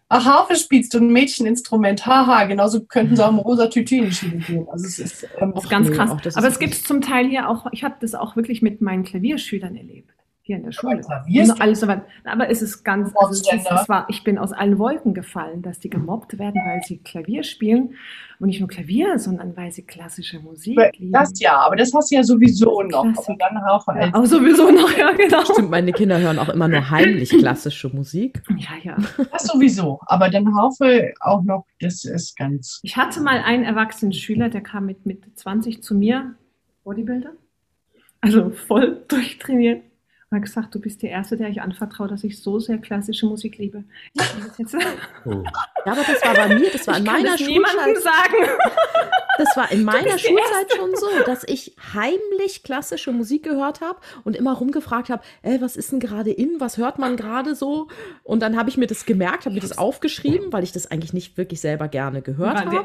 ach, Harfe spielst du ein Mädcheninstrument, haha, genauso könnten sie auch im rosa Tütü in die Schule gehen. Also es ist, ähm, Das ist ganz krass. auch das Aber es gibt es zum Teil hier auch, ich habe das auch wirklich mit meinen Klavierschülern erlebt, hier in der Schule. Und alles so weit. Aber es ist ganz, also es ist, es war, ich bin aus allen Wolken gefallen, dass die gemobbt werden, weil sie Klavier spielen. Und nicht nur Klavier, sondern weil sie klassische Musik lieben. das ja, aber das hast du ja sowieso noch. Klassik. Aber dann Harfe ja, auch sowieso noch, ja, genau. Stimmt, meine Kinder hören auch immer nur heimlich klassische Musik. Ja, ja. Das sowieso, aber dann Harfe auch noch, das ist ganz. Ich hatte mal einen erwachsenen Schüler, der kam mit, mit 20 zu mir, Bodybuilder, also voll durchtrainiert. Und hat gesagt, du bist der Erste, der ich anvertraue, dass ich so sehr klassische Musik liebe. Ich kann das, jetzt, Oh. Ja, aber das war bei mir, das war in ich kann meiner das niemandem Schulzeit. sagen. Das war in meiner Schulzeit schon so, dass ich heimlich klassische Musik gehört habe und immer rumgefragt habe, ey, was ist denn gerade in, was hört man gerade so? Und dann habe ich mir das gemerkt, habe mir das aufgeschrieben, weil ich das eigentlich nicht wirklich selber gerne gehört habe.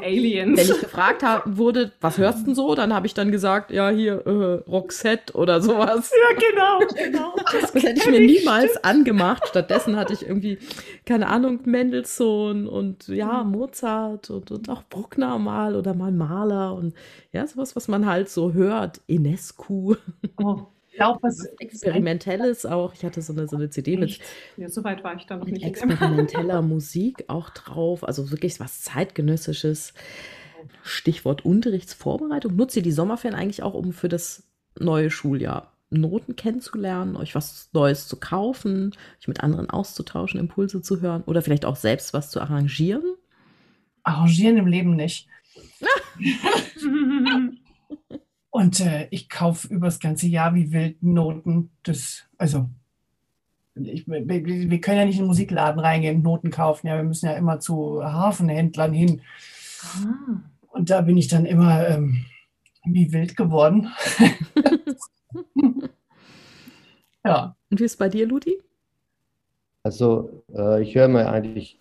Wenn ich gefragt hab, wurde, was hörst du denn so, dann habe ich dann gesagt, ja, hier, äh, Roxette oder sowas. ja, genau, genau. Das hätte ich mir niemals angemacht. Stattdessen hatte ich irgendwie, keine Ahnung, Mendelssohn und ja, Mozart und, und auch Bruckner mal oder mal Mahler und ja, sowas, was man halt so hört. Inescu, Oh, Ich glaube, was Experimentelles auch. Ich hatte so eine, so eine CD mit? Ja, so weit war ich da noch mit nicht. experimenteller Musik auch drauf. Also wirklich was zeitgenössisches. Stichwort Unterrichtsvorbereitung. Nutzt ihr die Sommerferien eigentlich auch, um für das neue Schuljahr Noten kennenzulernen, euch was Neues zu kaufen, euch mit anderen auszutauschen, Impulse zu hören oder vielleicht auch selbst was zu arrangieren? arrangieren im Leben nicht. Und äh, ich kaufe übers ganze Jahr wie wild Noten. Das, also, ich, wir, wir können ja nicht in den Musikladen reingehen und Noten kaufen. Ja, wir müssen ja immer zu Hafenhändlern hin. ah. Und da bin ich dann immer ähm, wie wild geworden. ja, Und wie ist es bei dir, Ludi? Also äh, ich höre mir eigentlich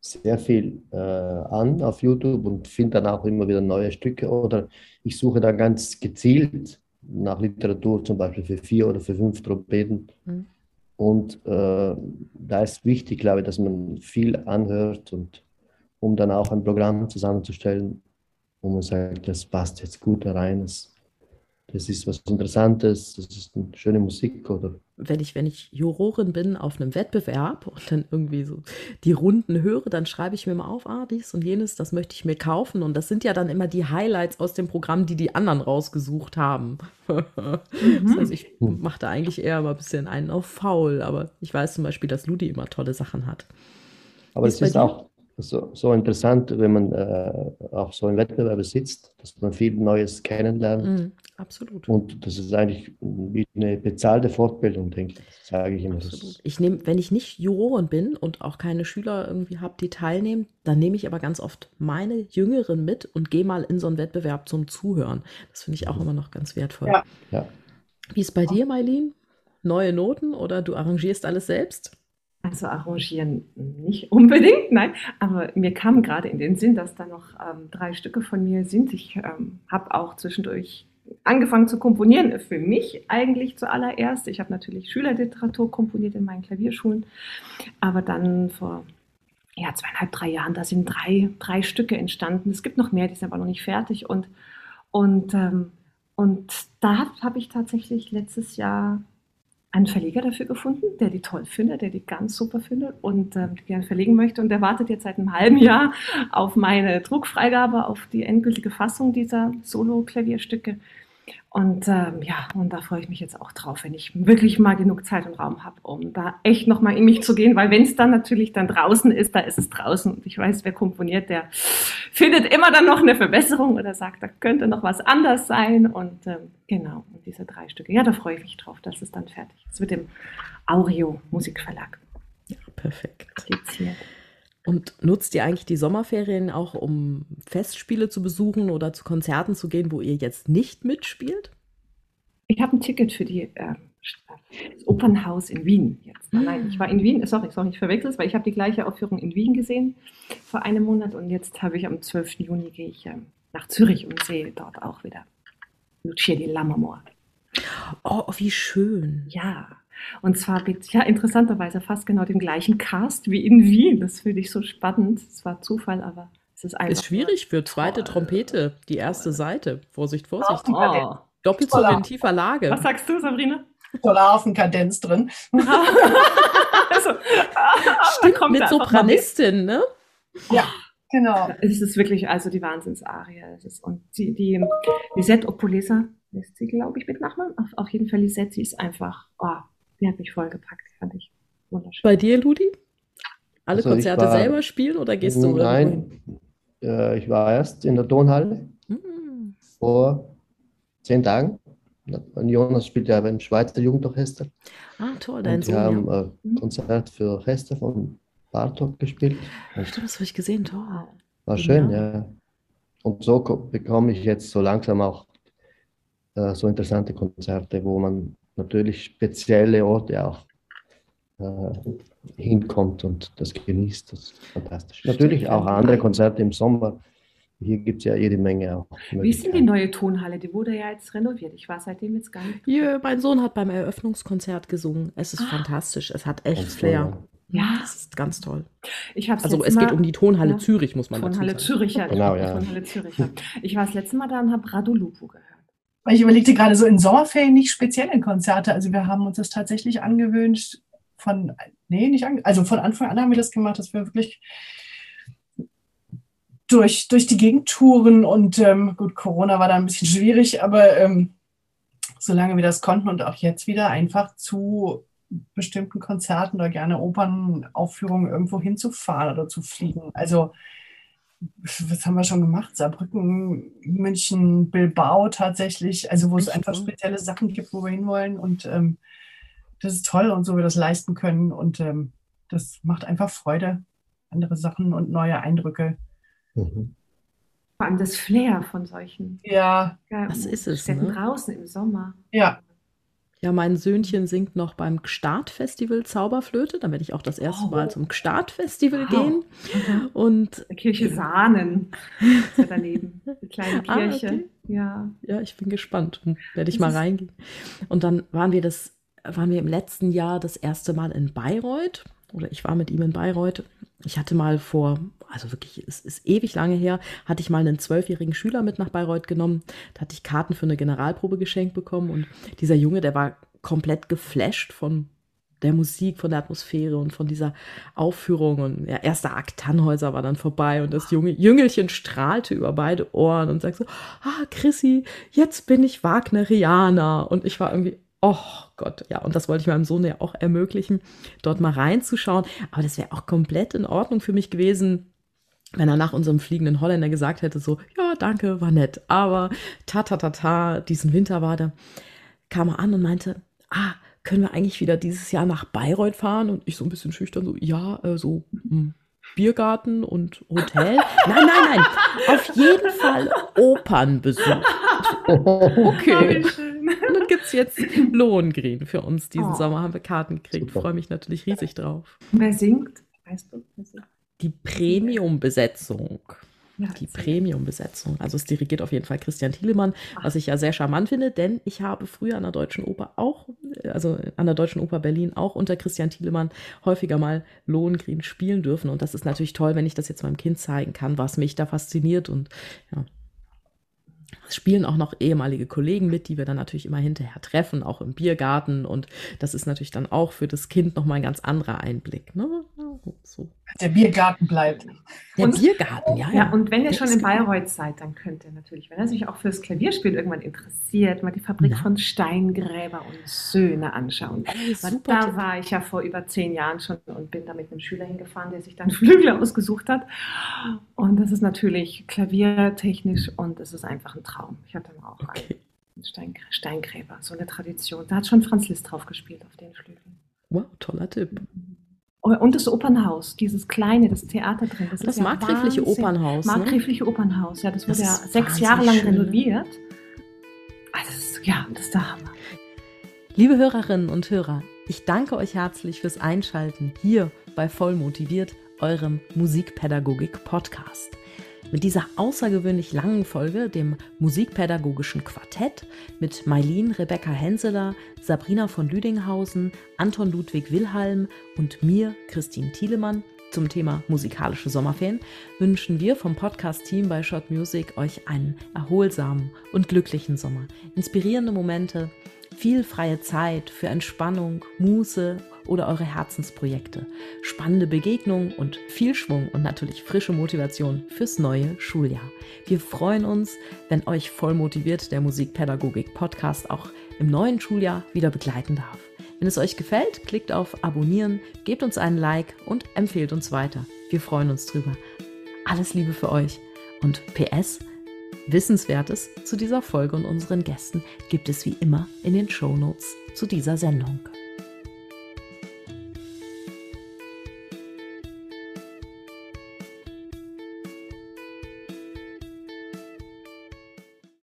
sehr viel äh, an auf YouTube und finde dann auch immer wieder neue Stücke oder ich suche dann ganz gezielt nach Literatur, zum Beispiel für vier oder für fünf Trompeten. Mhm. Und äh, da ist wichtig, glaube ich, dass man viel anhört und um dann auch ein Programm zusammenzustellen, wo man sagt, das passt jetzt gut da rein, das, das ist was Interessantes, das ist eine schöne Musik oder Wenn ich, wenn ich Jurorin bin auf einem Wettbewerb und dann irgendwie so die Runden höre, dann schreibe ich mir mal auf, ah, dies und jenes, das möchte ich mir kaufen. Und das sind ja dann immer die Highlights aus dem Programm, die die anderen rausgesucht haben. Das heißt, ich mache da eigentlich eher mal ein bisschen einen auf faul, aber ich weiß zum Beispiel, dass Ludi immer tolle Sachen hat. Aber es ist auch so, so interessant, wenn man äh, auch so im Wettbewerb sitzt, dass man viel Neues kennenlernt. Mhm, absolut. Und das ist eigentlich wie eine bezahlte Fortbildung, denke ich. Das sage ich immer. Ich nehme, wenn ich nicht Jurorin bin und auch keine Schüler irgendwie habe, die teilnehmen, dann nehme ich aber ganz oft meine Jüngeren mit und gehe mal in so einen Wettbewerb zum Zuhören. Das finde ich auch immer noch ganz wertvoll. Ja. ja. Wie ist bei dir, Mailin? Neue Noten oder du arrangierst alles selbst? Also arrangieren nicht unbedingt, nein. Aber mir kam gerade in den Sinn, dass da noch ähm, drei Stücke von mir sind. Ich ähm, habe auch zwischendurch angefangen zu komponieren. Für mich eigentlich zuallererst. Ich habe natürlich Schülerliteratur komponiert in meinen Klavierschulen. Aber dann vor ja, zweieinhalb, drei Jahren, da sind drei, drei Stücke entstanden. Es gibt noch mehr, die sind aber noch nicht fertig. Und, und, ähm, und da habe ich tatsächlich letztes Jahr einen Verleger dafür gefunden, der die toll findet, der die ganz super findet und ähm, die gerne verlegen möchte. Und der wartet jetzt seit einem halben Jahr auf meine Druckfreigabe, auf die endgültige Fassung dieser Solo-Klavierstücke. Und ähm, ja, und da freue ich mich jetzt auch drauf, wenn ich wirklich mal genug Zeit und Raum habe, um da echt nochmal in mich zu gehen, weil wenn es dann natürlich dann draußen ist, da ist es draußen. Und ich weiß, wer komponiert, der findet immer dann noch eine Verbesserung oder sagt, da könnte noch was anders sein. Und ähm, genau, diese drei Stücke, ja, da freue ich mich drauf, dass es dann fertig ist mit dem Aureo Musikverlag Ja, perfekt. publiziert. Und nutzt ihr eigentlich die Sommerferien auch, um Festspiele zu besuchen oder zu Konzerten zu gehen, wo ihr jetzt nicht mitspielt? Ich habe ein Ticket für die äh, das Opernhaus in Wien jetzt. Nein, ich war in Wien, sorry, sorry, ich verwechsel es, weil ich habe die gleiche Aufführung in Wien gesehen vor einem Monat und jetzt habe ich am 12. Juni gehe ich ähm, nach Zürich und sehe dort auch wieder Lucia di Lammermoor. Oh, wie schön. Ja, Und zwar mit, ja, interessanterweise fast genau dem gleichen Cast wie in Wien. Das finde ich so spannend. Es war Zufall, aber es ist einfach. Ist schwierig für zweite toll. Trompete, die erste Seite. Vorsicht, Vorsicht. Oh. Doppelt so in tiefer Lage. Was sagst du, Sabrina? Tolle Hafenkadenz drin. also, Stimmt, mit Sopranistin, ne? Ja, genau. Es ist wirklich also die Wahnsinnsarie. Es ist, und die, die Lisette Opolesa ist sie, glaube ich, mit Nachnamen. Auf, auf jeden Fall Lisette, sie ist einfach, oh, die hat mich vollgepackt, fand ich wunderschön. Bei dir, Ludi? Alle Also Konzerte war- selber spielen oder gehst du Nein, äh, ich war erst in der Tonhalle hin? Hm. vor zehn Tagen. Und Jonas spielt ja beim Schweizer Jugendorchester. Ah, toll, dein Sohn. haben Ja. ein Konzert für Orchester von Bartok gespielt. Stimmt, das habe ich gesehen, toll. war schön, Ja. ja. Und so ko- bekomme ich jetzt so langsam auch äh, so interessante Konzerte, wo man natürlich spezielle Orte auch äh, hinkommt und das genießt. Das ist fantastisch. Natürlich auch andere Konzerte im Sommer. Hier gibt es ja jede Menge auch. Wie ist denn die neue Tonhalle? Die wurde ja jetzt renoviert. Ich war seitdem jetzt gar nicht. Hier, mein Sohn hat beim Eröffnungskonzert gesungen. Es ist Ah. fantastisch. Es hat echt Ganz toll, Flair. Ja, Das ist ganz toll. Also es geht um die Tonhalle ja. Zürich, muss man Tonhalle dazu sagen. Zürich. Ja, Genau, ja. Tonhalle Zürich. Ja. Ich war das letzte Mal da und habe Radulupu gehört. Weil ich überlegte gerade so in Sommerferien nicht spezielle Konzerte. Also wir haben uns das tatsächlich angewöhnt von, nee, nicht ange, also von Anfang an haben wir das gemacht, dass wir wirklich durch, durch die Gegend touren und ähm, gut, Corona war da ein bisschen schwierig, aber ähm, solange wir das konnten und auch jetzt wieder einfach zu bestimmten Konzerten oder gerne Opernaufführungen irgendwo hinzufahren oder zu fliegen. Also was haben wir schon gemacht? Saarbrücken, München, Bilbao tatsächlich, also wo es Echt, einfach spezielle Sachen gibt, wo wir hinwollen und ähm, das ist toll und so wir das leisten können und ähm, das macht einfach Freude, andere Sachen und neue Eindrücke. Mhm. Vor allem das Flair von solchen Ja, ja, Das ist es, Städten ne? draußen im Sommer. ja, Ja, mein Söhnchen singt noch beim Gstart-Festival Zauberflöte. Da werde ich auch das erste Oh. Mal zum Gstart-Festival Wow. gehen. Und Der Kirche Sahnen ist ja daneben. Die kleine Ah, Kirche. okay. Ja. ja, ich bin gespannt. Werde ich mal reingehen. Und dann waren wir das, waren wir im letzten Jahr das erste Mal in Bayreuth. Oder ich war mit ihm in Bayreuth. Ich hatte mal vor, also wirklich, es ist ewig lange her, hatte ich mal einen zwölfjährigen Schüler mit nach Bayreuth genommen. Da hatte ich Karten für eine Generalprobe geschenkt bekommen. Und dieser Junge, der war komplett geflasht von der Musik, von der Atmosphäre und von dieser Aufführung. Und der erste Akt Tannhäuser war dann vorbei und das junge Jüngelchen strahlte über beide Ohren und sagte so, ah, Chrissy, jetzt bin ich Wagnerianer. Und ich war irgendwie, oh Gott, ja, und das wollte ich meinem Sohn ja auch ermöglichen, dort mal reinzuschauen. Aber das wäre auch komplett in Ordnung für mich gewesen, wenn er nach unserem fliegenden Holländer gesagt hätte, so, ja, danke, war nett, aber ta ta ta ta, diesen Winter war da, kam er an und meinte, ah, können wir eigentlich wieder dieses Jahr nach Bayreuth fahren? Und ich so ein bisschen schüchtern, so, ja, äh, so hm, Biergarten und Hotel. Nein, nein, nein, auf jeden Fall Opernbesuch. Okay. Und dann es jetzt Lohengrin für uns diesen Oh. Sommer, haben wir Karten gekriegt. Freue mich natürlich riesig drauf. Wer singt? Weißt du? Wer singt? Die Premium-Besetzung. Ja, Die. Premium-Besetzung. Also es dirigiert auf jeden Fall Christian Thielemann, was ich ja sehr charmant finde, denn ich habe früher an der Deutschen Oper auch, also an der Deutschen Oper Berlin auch unter Christian Thielemann häufiger mal Lohengrin spielen dürfen. Und das ist natürlich toll, wenn ich das jetzt meinem Kind zeigen kann, was mich da fasziniert. Und ja. Es spielen auch noch ehemalige Kollegen mit, die wir dann natürlich immer hinterher treffen, auch im Biergarten. Und das ist natürlich dann auch für das Kind nochmal ein ganz anderer Einblick. Ne? Ja, So. der Biergarten bleibt. Der Und- Biergarten, ja, Ja, und wenn ihr schon in genau- Bayreuth seid, dann könnt ihr natürlich, wenn er sich auch fürs Klavierspiel irgendwann interessiert, mal die Fabrik Ja. von Steingräber und Söhne anschauen. Ey, super da Tipp. war ich ja vor über zehn Jahren schon und bin da mit einem Schüler hingefahren, der sich dann Flügel ausgesucht hat. Und das ist natürlich klaviertechnisch und es ist einfach ein Traum. Ich hatte mal auch Okay. einen Stein, Steingräber, so eine Tradition. Da hat schon Franz Liszt drauf gespielt auf den Flügeln. Wow, toller Tipp. Oh, Und das Opernhaus, dieses kleine, das Theater drin. Das, Das ist ja markgräfliche Wahnsinn. Opernhaus. Ne? Markgräfliche Opernhaus, ja, das Das wurde ja sechs Jahre lang schön, ne? renoviert. Ah, das ist, ja, das ist der Hammer. Liebe Hörerinnen und Hörer, ich danke euch herzlich fürs Einschalten hier bei Vollmotiviert, eurem Musikpädagogik-Podcast. Mit dieser außergewöhnlich langen Folge, dem musikpädagogischen Quartett, mit Mailin Rebecca Henseler, Sabrina von Lüdinghausen, Anton Ludwig Wilhelm und mir, Christine Thielemann, zum Thema musikalische Sommerferien, wünschen wir vom Podcast-Team bei Shot Music euch einen erholsamen und glücklichen Sommer. Inspirierende Momente, viel freie Zeit für Entspannung, Muße oder eure Herzensprojekte, spannende Begegnungen und viel Schwung und natürlich frische Motivation fürs neue Schuljahr. Wir freuen uns, wenn euch voll motiviert der Musikpädagogik Podcast auch im neuen Schuljahr wieder begleiten darf. Wenn es euch gefällt, klickt auf Abonnieren, gebt uns einen Like und empfehlt uns weiter. Wir freuen uns drüber. Alles Liebe für euch und PS, Wissenswertes zu dieser Folge und unseren Gästen gibt es wie immer in den Show Notes zu dieser Sendung.